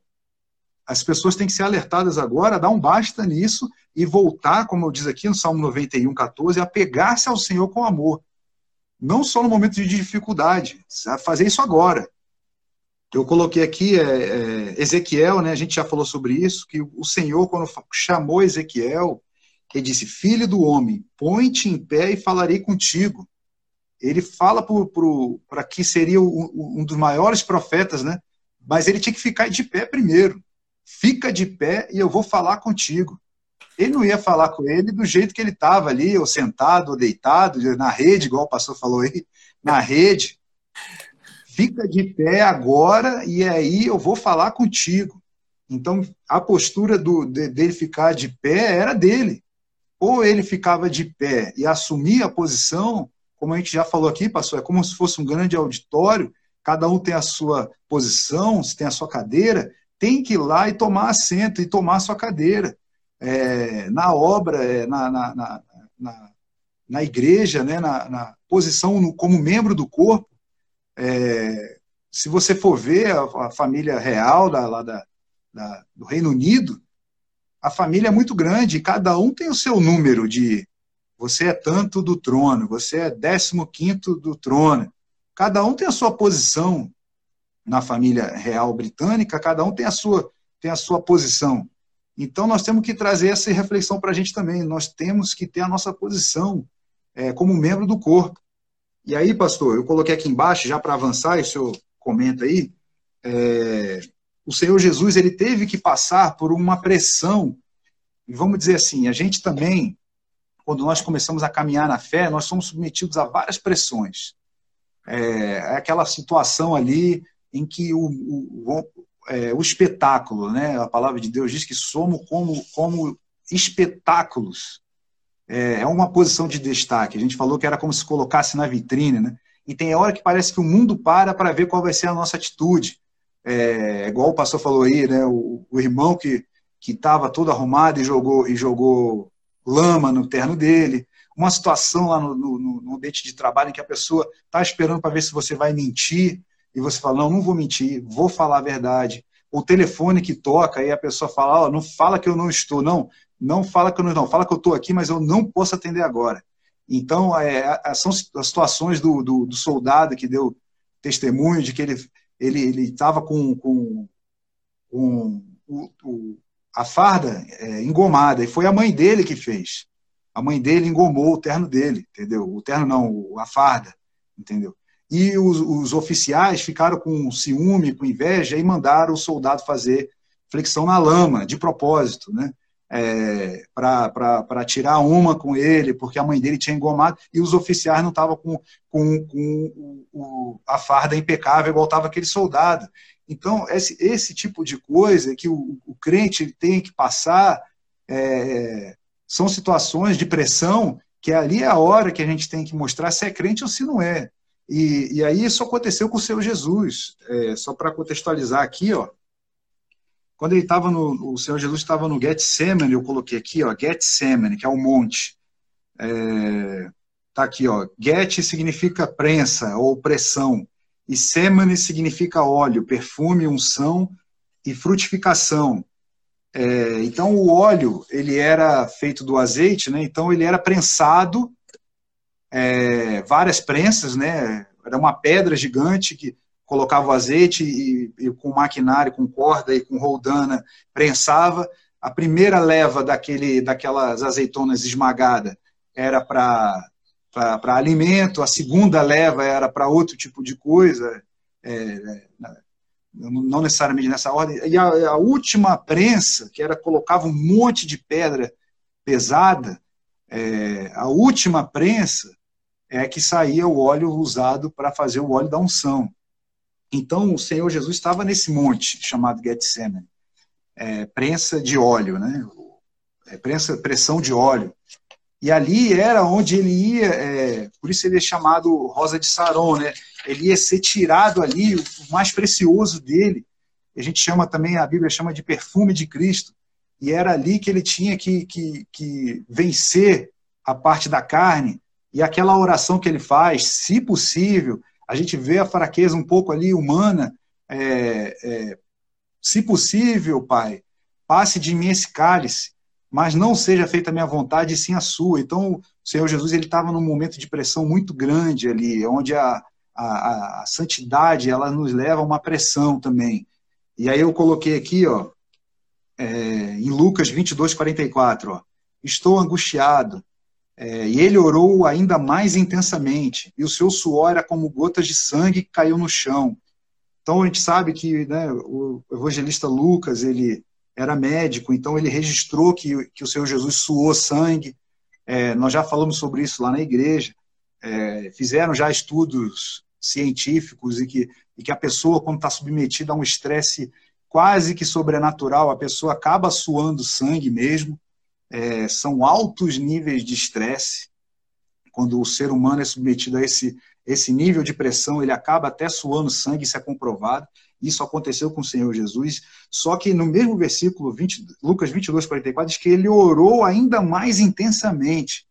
as pessoas têm que ser alertadas agora, dar um basta nisso e voltar, como eu diz aqui no Salmo 91, 14, a pegar-se ao Senhor com amor. Não só no momento de dificuldade, fazer isso agora. Eu coloquei aqui é, é, Ezequiel, né, a gente já falou sobre isso, que o Senhor, quando chamou Ezequiel, ele disse: Filho do homem, põe-te em pé e falarei contigo. Ele fala para que seria um, um dos maiores profetas, né? Mas ele tinha que ficar de pé primeiro fica de pé e eu vou falar contigo. Ele não ia falar com ele do jeito que ele estava ali, ou sentado, ou deitado, na rede, igual o pastor falou aí, na rede. Fica de pé agora e aí eu vou falar contigo. Então, a postura do, de, dele ficar de pé era dele. Ou ele ficava de pé e assumia a posição, como a gente já falou aqui, pastor, é como se fosse um grande auditório, cada um tem a sua posição, tem a sua cadeira, tem que ir lá e tomar assento e tomar sua cadeira. É, na obra, é, na, na, na, na, igreja, né, na, na posição no, como membro do corpo, é, se você for ver a, a família real da, lá da, da, do Reino Unido, a família é muito grande cada um tem o seu número de você é tanto do trono, você é décimo quinto do trono. Cada um tem a sua posição na família real britânica, cada um tem a sua, tem a sua posição. Então, nós temos que trazer essa reflexão para a gente também. Nós temos que ter a nossa posição é, como membro do corpo. E aí, pastor, eu coloquei aqui embaixo, já para avançar, e o senhor comenta aí, é, o Senhor Jesus ele teve que passar por uma pressão. E vamos dizer assim, a gente também, quando nós começamos a caminhar na fé, nós somos submetidos a várias pressões. É, é aquela situação ali em que o, o, é, o espetáculo, né? a palavra de Deus diz que somos como, como espetáculos. É, é uma posição de destaque. A gente falou que era como se colocasse na vitrine, né? E tem hora que parece que o mundo para para ver qual vai ser a nossa atitude. É, igual o pastor falou aí, né? O, o irmão que que estava todo arrumado e jogou e jogou lama no terno dele. Uma situação lá no, no, no ambiente de trabalho em que a pessoa está esperando para ver se você vai mentir e você fala, não, não vou mentir, vou falar a verdade. O telefone que toca e a pessoa fala, oh, não fala que eu não estou, não, não fala que eu não fala que eu estou aqui, mas eu não posso atender agora. Então, é, são as situações do, do, do, soldado que deu testemunho de que ele ele estava com, com, com o, o, a farda é, engomada, e foi a mãe dele que fez. A mãe dele engomou o terno dele, entendeu? O terno não, a farda, entendeu? e os, os, oficiais ficaram com ciúme, com inveja e mandaram o soldado fazer flexão na lama, de propósito, né? É, para tirar uma com ele, porque a mãe dele tinha engomado, e os oficiais não estavam com, com, com o, a farda impecável, igual estava aquele soldado. Então, esse, esse tipo de coisa que o, o crente tem que passar é, são situações de pressão que ali é a hora que a gente tem que mostrar se é crente ou se não é. E, e aí isso aconteceu com o seu Jesus. É, só para contextualizar aqui, ó, quando ele estava no, o Senhor Jesus estava no Getsemane, eu coloquei aqui, ó, Getsemane, que é o monte. É, tá aqui, ó, Get significa prensa ou pressão, e Semane significa óleo, perfume, unção e frutificação. É, então o óleo ele era feito do azeite, né? Então ele era prensado, é, várias prensas, né? Era uma pedra gigante que colocava o azeite e, e, com maquinário, com corda e com roldana prensava. A primeira leva daquele, daquelas azeitonas esmagada era para alimento, a segunda leva era para outro tipo de coisa. É, não necessariamente nessa ordem, e a, a, última prensa, que era colocava um monte de pedra pesada, é, a última prensa é que saía o óleo usado para fazer o óleo da unção. Então, o Senhor Jesus estava nesse monte chamado Getsemane, é, prensa de óleo, né? É, prensa, pressão de óleo. E ali era onde ele ia, é, por isso ele é chamado Rosa de Saron, né? Ele ia ser tirado ali, o mais precioso dele. A gente chama também, a Bíblia chama de perfume de Cristo. E era ali que ele tinha que, que, que vencer a parte da carne. E aquela oração que ele faz, se possível, a gente vê a fraqueza um pouco ali humana. É, é, se possível, Pai, passe de mim esse cálice mas não seja feita a minha vontade, sim a sua. Então, o Senhor Jesus ele estava num momento de pressão muito grande ali, onde a, a, a, santidade ela nos leva a uma pressão também. E aí eu coloquei aqui, ó, é, em Lucas 22, 44, ó, estou angustiado. É, e ele orou ainda mais intensamente, e o seu suor era como gotas de sangue que caiu no chão. Então a gente sabe que né, o evangelista Lucas ele era médico, então ele registrou que, que o Senhor Jesus suou sangue. É, nós já falamos sobre isso lá na igreja. É, fizeram já estudos científicos e que, e que a pessoa, quando está submetida a um estresse quase que sobrenatural, a pessoa acaba suando sangue mesmo. É, são altos níveis de estresse. Quando o ser humano é submetido a esse, esse nível de pressão, ele acaba até suando sangue, isso é comprovado. Isso aconteceu com o Senhor Jesus. Só que no mesmo versículo, 20, Lucas 22, 44, diz que ele orou ainda mais intensamente.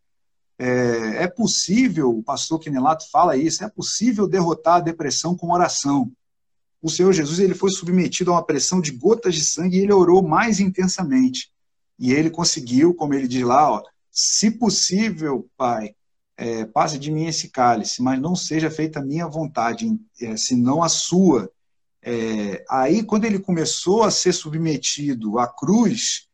É, é possível, o pastor Quinelato fala isso, é possível derrotar a depressão com oração. O Senhor Jesus ele foi submetido a uma pressão de gotas de sangue e ele orou mais intensamente. E ele conseguiu, como ele diz lá, ó, se possível, Pai, é, passe de mim esse cálice, mas não seja feita a minha vontade, é, senão a sua. É, aí, quando ele começou a ser submetido à cruz,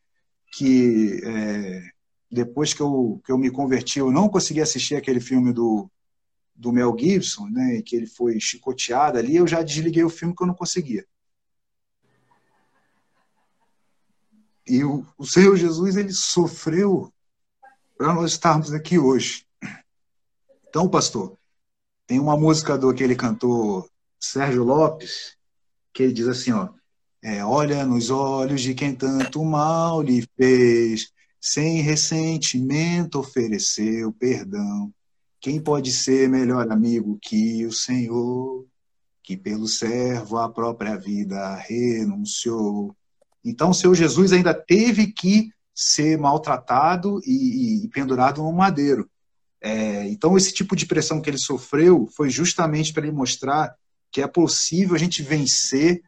que é, depois que eu, que eu me converti, eu não consegui assistir aquele filme do, do Mel Gibson, né, que ele foi chicoteado ali, eu já desliguei o filme que eu não conseguia. E o, o Senhor Jesus, ele sofreu para nós estarmos aqui hoje. Então, pastor, tem uma música do que ele cantou Sérgio Lopes, que ele diz assim, ó, é, olha nos olhos de quem tanto mal lhe fez, sem ressentimento ofereceu perdão. Quem pode ser melhor amigo que o Senhor, que pelo servo a própria vida renunciou? Então, o seu Jesus ainda teve que ser maltratado e, e pendurado no madeiro. É, então, esse tipo de pressão que ele sofreu foi justamente para ele mostrar que é possível a gente vencer,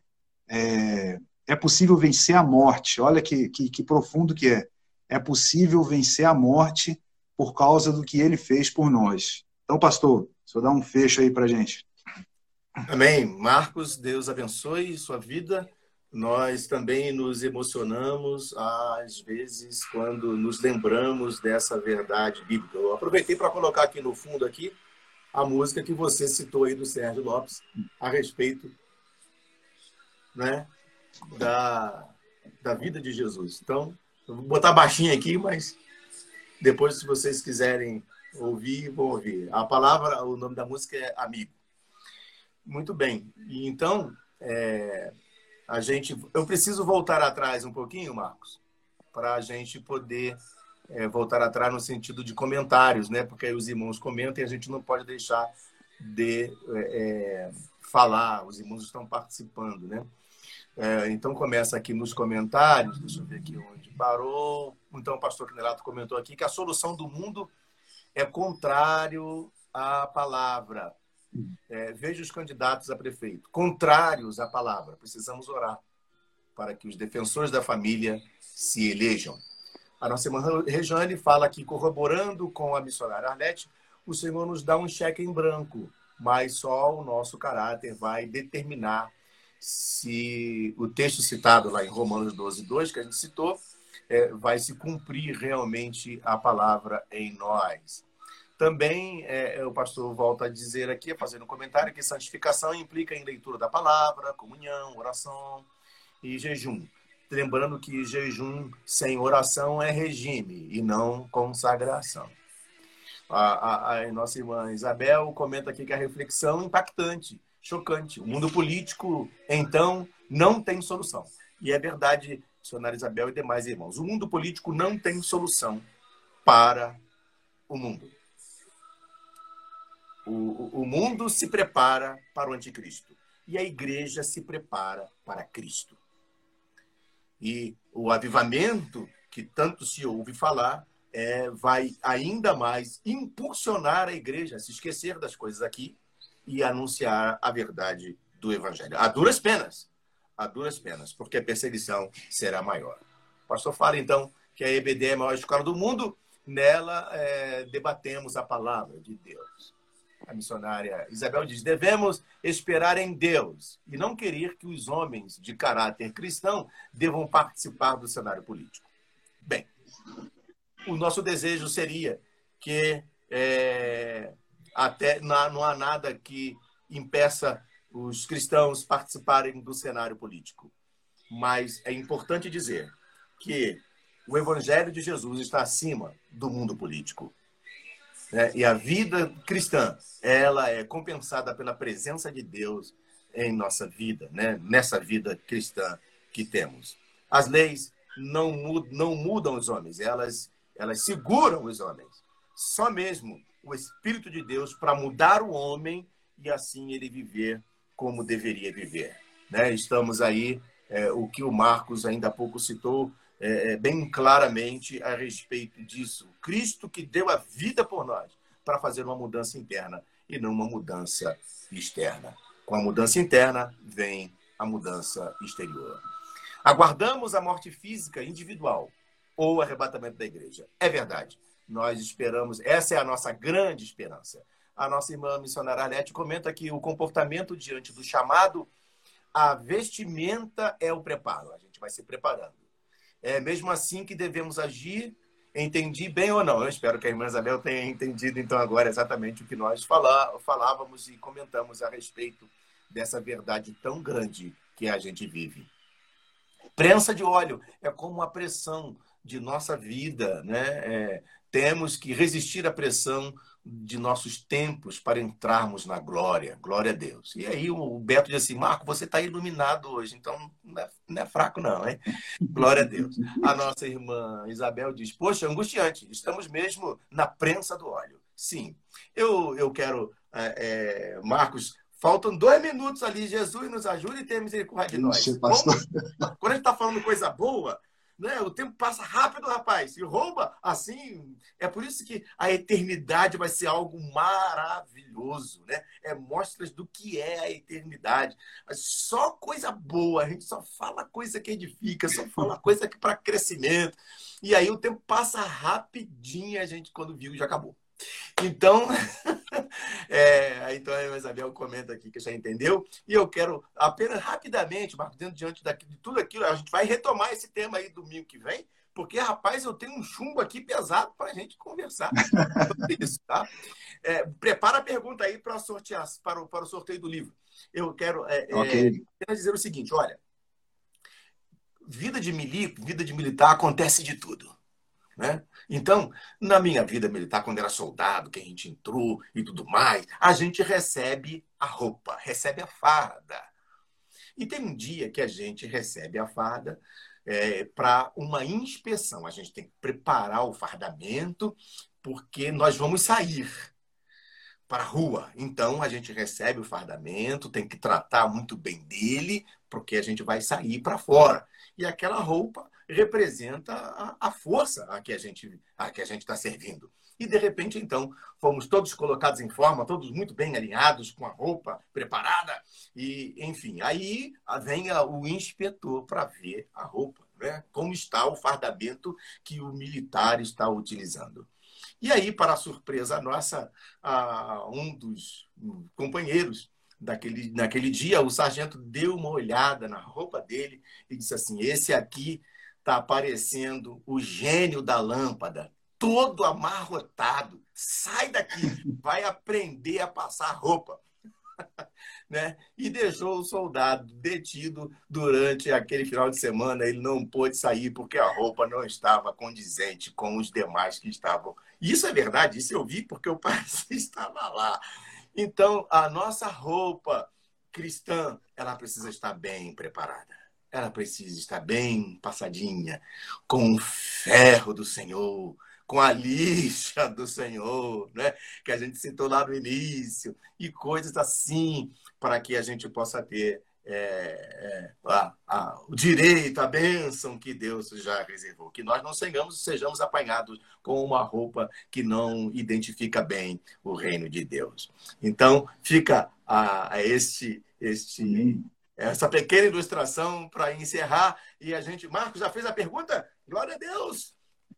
é, é possível vencer a morte. Olha que, que, que profundo que é. É possível vencer a morte por causa do que ele fez por nós. Então, pastor, só dá um fecho aí para gente. Amém. Marcos, Deus abençoe sua vida. Nós também nos emocionamos, às vezes, quando nos lembramos dessa verdade bíblica. Eu aproveitei para colocar aqui no fundo aqui a música que você citou aí do Sérgio Lopes a respeito né, da, da vida de Jesus. Então, Eu vou botar baixinho aqui, mas depois, se vocês quiserem ouvir, vão ouvir. A palavra, o nome da música é Amigo. Muito bem. E então, é, a gente, eu preciso voltar atrás um pouquinho, Marcos, para a gente poder é, voltar atrás no sentido de comentários, né? Porque aí os irmãos comentam e a gente não pode deixar de é, é falar. Os irmãos estão participando, né? É, então começa aqui nos comentários, deixa eu ver aqui onde parou. Então o pastor Canelato comentou aqui que a solução do mundo é contrário à palavra. É, veja os candidatos a prefeito, contrários à palavra. Precisamos orar para que os defensores da família se elejam. A nossa irmã Rejane fala aqui, corroborando com a missionária Arlete, o Senhor nos dá um cheque em branco, mas só o nosso caráter vai determinar se o texto citado lá em Romanos 12, 2, que a gente citou, é, vai se cumprir realmente a palavra em nós. Também é, o pastor volta a dizer aqui, fazendo um comentário, que santificação implica em leitura da palavra, comunhão, oração e jejum. Lembrando que jejum sem oração é regime e não consagração. A, a, a nossa irmã Isabel comenta aqui que a reflexão é impactante chocante. O mundo político, então, não tem solução. E é verdade, senhora Isabel e demais irmãos. O mundo político não tem solução para o mundo. O, o mundo se prepara para o anticristo. E a igreja se prepara para Cristo. E o avivamento, que tanto se ouve falar, é, vai ainda mais impulsionar a igreja a se esquecer das coisas aqui e anunciar a verdade do Evangelho. A duras penas, a duras penas, porque a perseguição será maior. O pastor fala, então, que a EBD é a maior escola do mundo, nela é, debatemos a palavra de Deus. A missionária Isabel diz: devemos esperar em Deus e não querer que os homens de caráter cristão devam participar do cenário político. Bem, o nosso desejo seria que é, até não há nada que impeça os cristãos participarem do cenário político. Mas é importante dizer que o Evangelho de Jesus está acima do mundo político. Né? E a vida cristã, ela é compensada pela presença de Deus em nossa vida, né? nessa vida cristã que temos. As leis não mudam, não mudam os homens, elas, elas seguram os homens. Só mesmo o Espírito de Deus para mudar o homem e assim ele viver como deveria viver. Né? Estamos aí, é, o que o Marcos ainda há pouco citou, é, é, bem claramente a respeito disso. Cristo que deu a vida por nós para fazer uma mudança interna e não uma mudança externa. Com a mudança interna vem a mudança exterior. Aguardamos a morte física individual ou o arrebatamento da igreja. É verdade. Nós esperamos, essa é a nossa grande esperança. A nossa irmã missionária Arlete comenta que o comportamento diante do chamado, a vestimenta é o preparo. A gente vai se preparando. É mesmo assim que devemos agir. Entendi bem ou não? Eu espero que a irmã Isabel tenha entendido, então, agora exatamente o que nós falávamos e comentamos a respeito dessa verdade tão grande que a gente vive. Prensa de óleo é como uma pressão de nossa vida, né? É, temos que resistir à pressão de nossos tempos para entrarmos na glória. Glória a Deus. E aí o Beto diz assim, Marco, você está iluminado hoje, então não é, não é, fraco não, hein? Glória a Deus. A nossa irmã Isabel diz, poxa, angustiante, estamos mesmo na prensa do óleo. Sim, eu, eu quero, é, é, Marcos, faltam dois minutos ali, Jesus nos ajude e tenha misericórdia de nós. Quando a gente está falando coisa boa, né? O tempo passa rápido, rapaz, e rouba assim. É por isso que a eternidade vai ser algo maravilhoso, né? É mostras do que é a eternidade. Só coisa boa, a gente só fala coisa que edifica, só fala coisa que para crescimento. E aí o tempo passa rapidinho, a gente quando viu já acabou. Então, é, então a Isabel comenta aqui que já entendeu. E eu quero apenas rapidamente, Marco, dentro diante de tudo aquilo, a gente vai retomar esse tema aí domingo que vem, porque, rapaz, eu tenho um chumbo aqui pesado para a gente conversar sobre isso, tá? É, prepara a pergunta aí para sortear, para o, para o sorteio do livro. Eu quero é, é okay. apenas dizer o seguinte: olha, vida de milico, vida de militar, acontece de tudo. Né? Então, na minha vida militar, quando era soldado, que a gente entrou e tudo mais, a gente recebe a roupa, recebe a farda. E tem um dia que a gente recebe a farda é, para uma inspeção. A gente tem que preparar o fardamento, porque nós vamos sair para a rua. Então, a gente recebe o fardamento, tem que tratar muito bem dele, porque a gente vai sair para fora. E aquela roupa representa a, a, força a que a gente a que a gente está servindo. E de repente, então, fomos todos colocados em forma, todos muito bem alinhados, com a roupa preparada. E, enfim, aí vem o inspetor para ver a roupa, né? como está o fardamento que o militar está utilizando. E aí, para a surpresa nossa, um dos companheiros daquele, naquele dia, o sargento deu uma olhada na roupa dele e disse assim: Esse aqui está aparecendo o gênio da lâmpada, todo amarrotado. Sai daqui, vai aprender a passar roupa. né? E deixou o soldado detido durante aquele final de semana. Ele não pôde sair porque a roupa não estava condizente com os demais que estavam. Isso é verdade, isso eu vi porque o pai estava lá. Então, a nossa roupa cristã, ela precisa estar bem preparada. Ela precisa estar bem passadinha, com o ferro do Senhor, com a lixa do Senhor, né? que a gente citou lá no início, e coisas assim, para que a gente possa ter é, é, a, a, o direito, a bênção que Deus já reservou. Que nós não sejamos, sejamos apanhados com uma roupa que não identifica bem o reino de Deus. Então, fica a, a este, este, essa pequena ilustração para encerrar. E a gente. Marcos já fez a pergunta? Glória a Deus!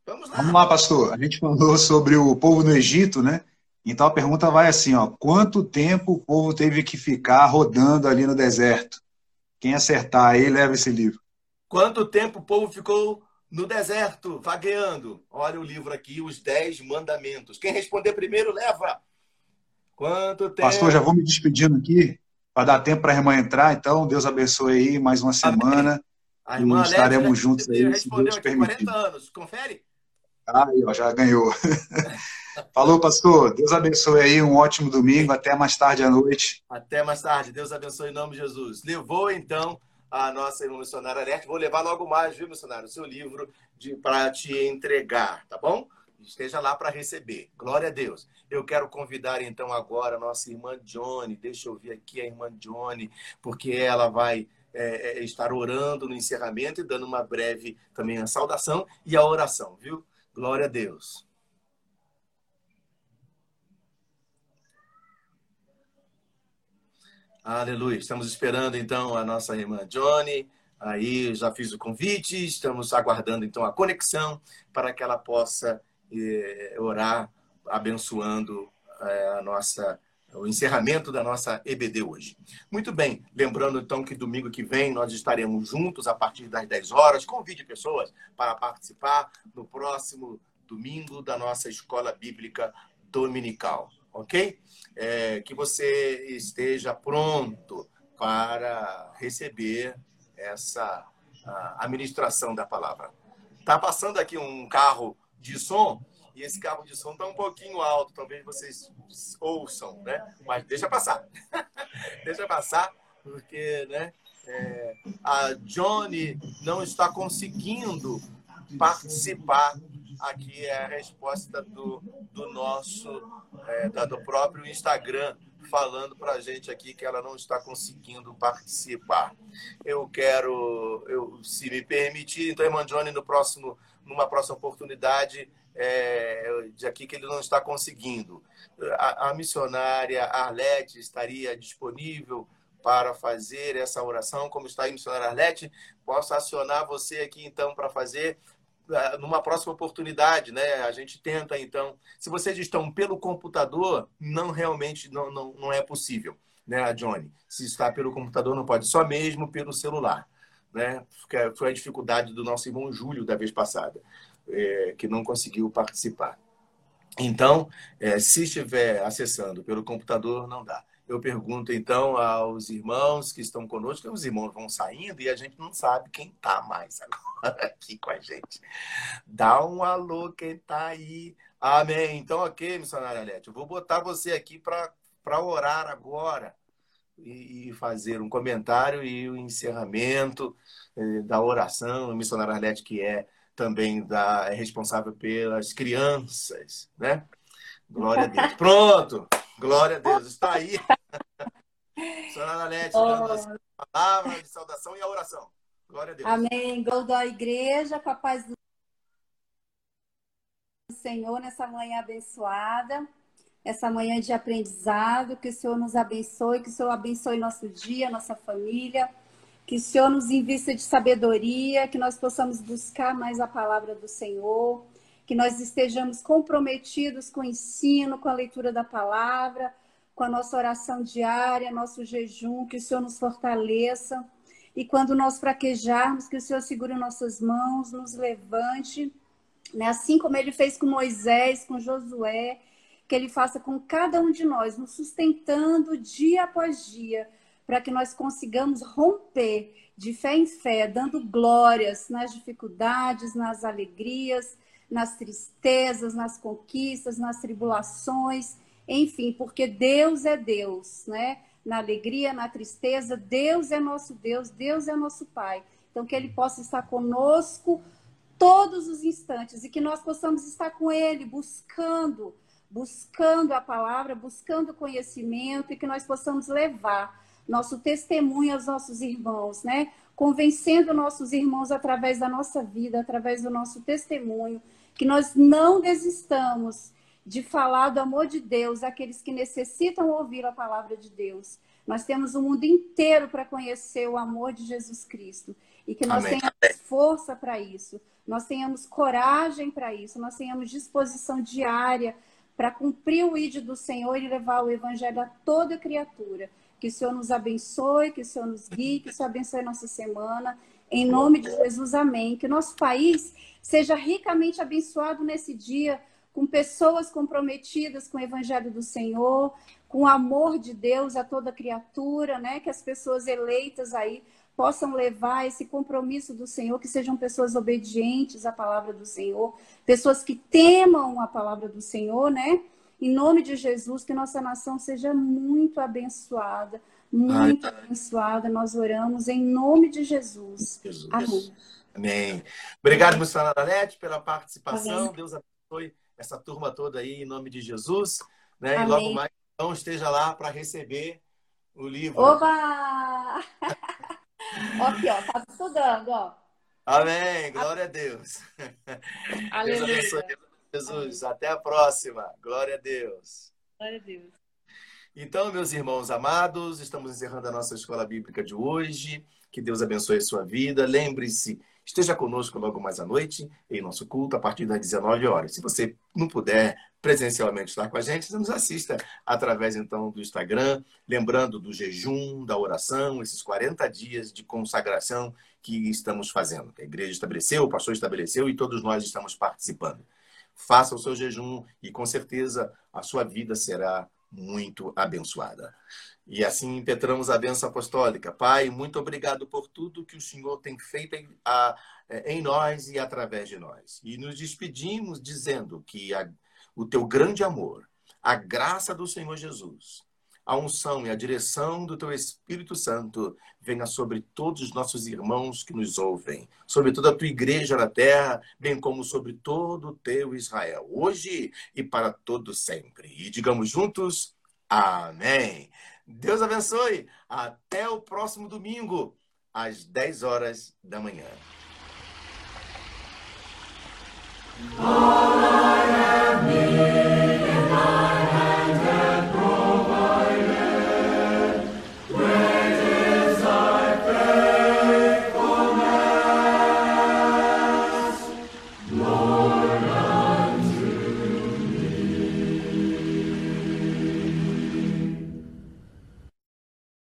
Vamos lá. Vamos lá, pastor. A gente falou sobre o povo no Egito, né? Então a pergunta vai assim, ó: quanto tempo o povo teve que ficar rodando ali no deserto? Quem acertar aí leva esse livro. Quanto tempo o povo ficou no deserto, vagueando? Olha o livro aqui, os Dez Mandamentos. Quem responder primeiro leva. Quanto tempo? Pastor, já vou me despedindo aqui para dar tempo para a irmã entrar. Então, Deus abençoe aí mais uma semana. A irmã estaremos juntos aí. Respondeu aqui 40 anos. Confere. Aí, ó, já ganhou. Falou, pastor. Deus abençoe aí. Um ótimo domingo. Até mais tarde à noite. Até mais tarde. Deus abençoe em nome de Jesus. Levou, então, a nossa irmã missionária Alerte. Vou levar logo mais, viu, missionário? O seu livro para te entregar, tá bom? Esteja lá para receber. Glória a Deus. Eu quero convidar, então, agora a nossa irmã Johnny. Deixa eu ver aqui a irmã Johnny, porque ela vai é, é estar orando no encerramento e dando uma breve também a saudação e a oração, viu? Glória a Deus. Aleluia. Estamos esperando então a nossa irmã Johnny. Aí já fiz o convite, estamos aguardando então a conexão para que ela possa eh, orar, abençoando eh, a nossa o encerramento da nossa EBD hoje. Muito bem, lembrando então que domingo que vem nós estaremos juntos a partir das 10 horas. Convide pessoas para participar no próximo domingo da nossa escola bíblica dominical, ok? É, que você esteja pronto para receber essa administração da palavra. Tá passando aqui um carro de som e esse carro de som está um pouquinho alto, talvez vocês ouçam, né? Mas deixa passar, deixa passar, porque, né? É, a Johnny não está conseguindo participar aqui é a resposta do, do nosso, é, do próprio Instagram, falando para a gente aqui que ela não está conseguindo participar. Eu quero, eu, se me permitir, então, Johnny, no próximo, numa próxima oportunidade, é, de aqui que ele não está conseguindo. A, a missionária Arlete estaria disponível para fazer essa oração, como está aí, missionária Arlete? Posso acionar você aqui, então, para fazer numa próxima oportunidade, né? A gente tenta, então. Se vocês estão pelo computador, não realmente não, não, não é possível, né, Johnny? Se está pelo computador, não pode, só mesmo pelo celular, né? Foi a dificuldade do nosso irmão Júlio da vez passada, é, que não conseguiu participar. Então, é, se estiver acessando pelo computador, não dá. Eu pergunto então aos irmãos que estão conosco, que os irmãos vão saindo e a gente não sabe quem está mais agora aqui com a gente. Dá um alô quem está aí. Amém. Então, ok, missionária Lete, eu vou botar você aqui para orar agora e, e, fazer um comentário e o encerramento eh, da oração. A missionária Arlete, que é também da, é responsável pelas crianças, né? Glória a Deus. Pronto! Glória a Deus. Está aí. Senhora Anete, dando as palavras de saudação e a oração. Glória a Deus. Amém. Gol à igreja, com a paz do Senhor nessa manhã abençoada, essa manhã de aprendizado. Que o Senhor nos abençoe, que o Senhor abençoe nosso dia, nossa família. Que o Senhor nos invista de sabedoria, que nós possamos buscar mais a palavra do Senhor que nós estejamos comprometidos com o ensino, com a leitura da palavra, com a nossa oração diária, nosso jejum, que o Senhor nos fortaleça. E quando nós fraquejarmos, que o Senhor segure nossas mãos, nos levante, né? assim como ele fez com Moisés, com Josué, que ele faça com cada um de nós, nos sustentando dia após dia, para que nós consigamos romper de fé em fé, dando glórias nas dificuldades, nas alegrias, nas tristezas, nas conquistas, nas tribulações, enfim, porque Deus é Deus, né? Na alegria, na tristeza, Deus é nosso Deus, Deus é nosso Pai. Então, que Ele possa estar conosco todos os instantes e que nós possamos estar com Ele, buscando, buscando a palavra, buscando conhecimento e que nós possamos levar nosso testemunho aos nossos irmãos, né? Convencendo nossos irmãos através da nossa vida, através do nosso testemunho, que nós não desistamos de falar do amor de Deus àqueles que necessitam ouvir a palavra de Deus. Nós temos o mundo inteiro para conhecer o amor de Jesus Cristo e que nós Amém. tenhamos força para isso, nós tenhamos coragem para isso, nós tenhamos disposição diária para cumprir o ídolo do Senhor e levar o evangelho a toda criatura. Que o Senhor nos abençoe, que o Senhor nos guie, que o Senhor abençoe nossa semana. Em nome de Jesus, amém. Que o nosso país Seja ricamente abençoado nesse dia com pessoas comprometidas com o evangelho do Senhor, com o amor de Deus a toda criatura, né? Que as pessoas eleitas aí possam levar esse compromisso do Senhor, que sejam pessoas obedientes à palavra do Senhor, pessoas que temam a palavra do Senhor, né? Em nome de Jesus, que nossa nação seja muito abençoada, muito Ai, abençoada. Nós oramos em nome de Jesus. Jesus. Amém. Amém. Obrigado, missionária Anete, pela participação. Amém. Deus abençoe essa turma toda aí, em nome de Jesus. Né? E logo mais, então, esteja lá para receber o livro. Oba! aqui, ó, tá estudando, ó. Amém. Glória a Deus. Aleluia. Deus abençoe. Jesus. Amém. Até a próxima. Glória a Deus. Glória a Deus. Então, meus irmãos amados, estamos encerrando a nossa escola bíblica de hoje. Que Deus abençoe a sua vida. Lembre-se Esteja conosco logo mais à noite em nosso culto a partir das 19 horas. Se você não puder presencialmente estar com a gente, nos assista através então do Instagram, lembrando do jejum, da oração, esses 40 dias de consagração que estamos fazendo, que a igreja estabeleceu, o pastor estabeleceu e todos nós estamos participando. Faça o seu jejum e com certeza a sua vida será muito abençoada. E assim impetramos a benção apostólica. Pai, muito obrigado por tudo que o Senhor tem feito em, a, em nós e através de nós. E nos despedimos dizendo que a, o teu grande amor, a graça do Senhor Jesus, a unção e a direção do teu Espírito Santo venha sobre todos os nossos irmãos que nos ouvem, sobre toda a tua igreja na terra, bem como sobre todo o teu Israel, hoje e para todo sempre. E digamos juntos, amém. Deus abençoe. Até o próximo domingo, às 10 horas da manhã.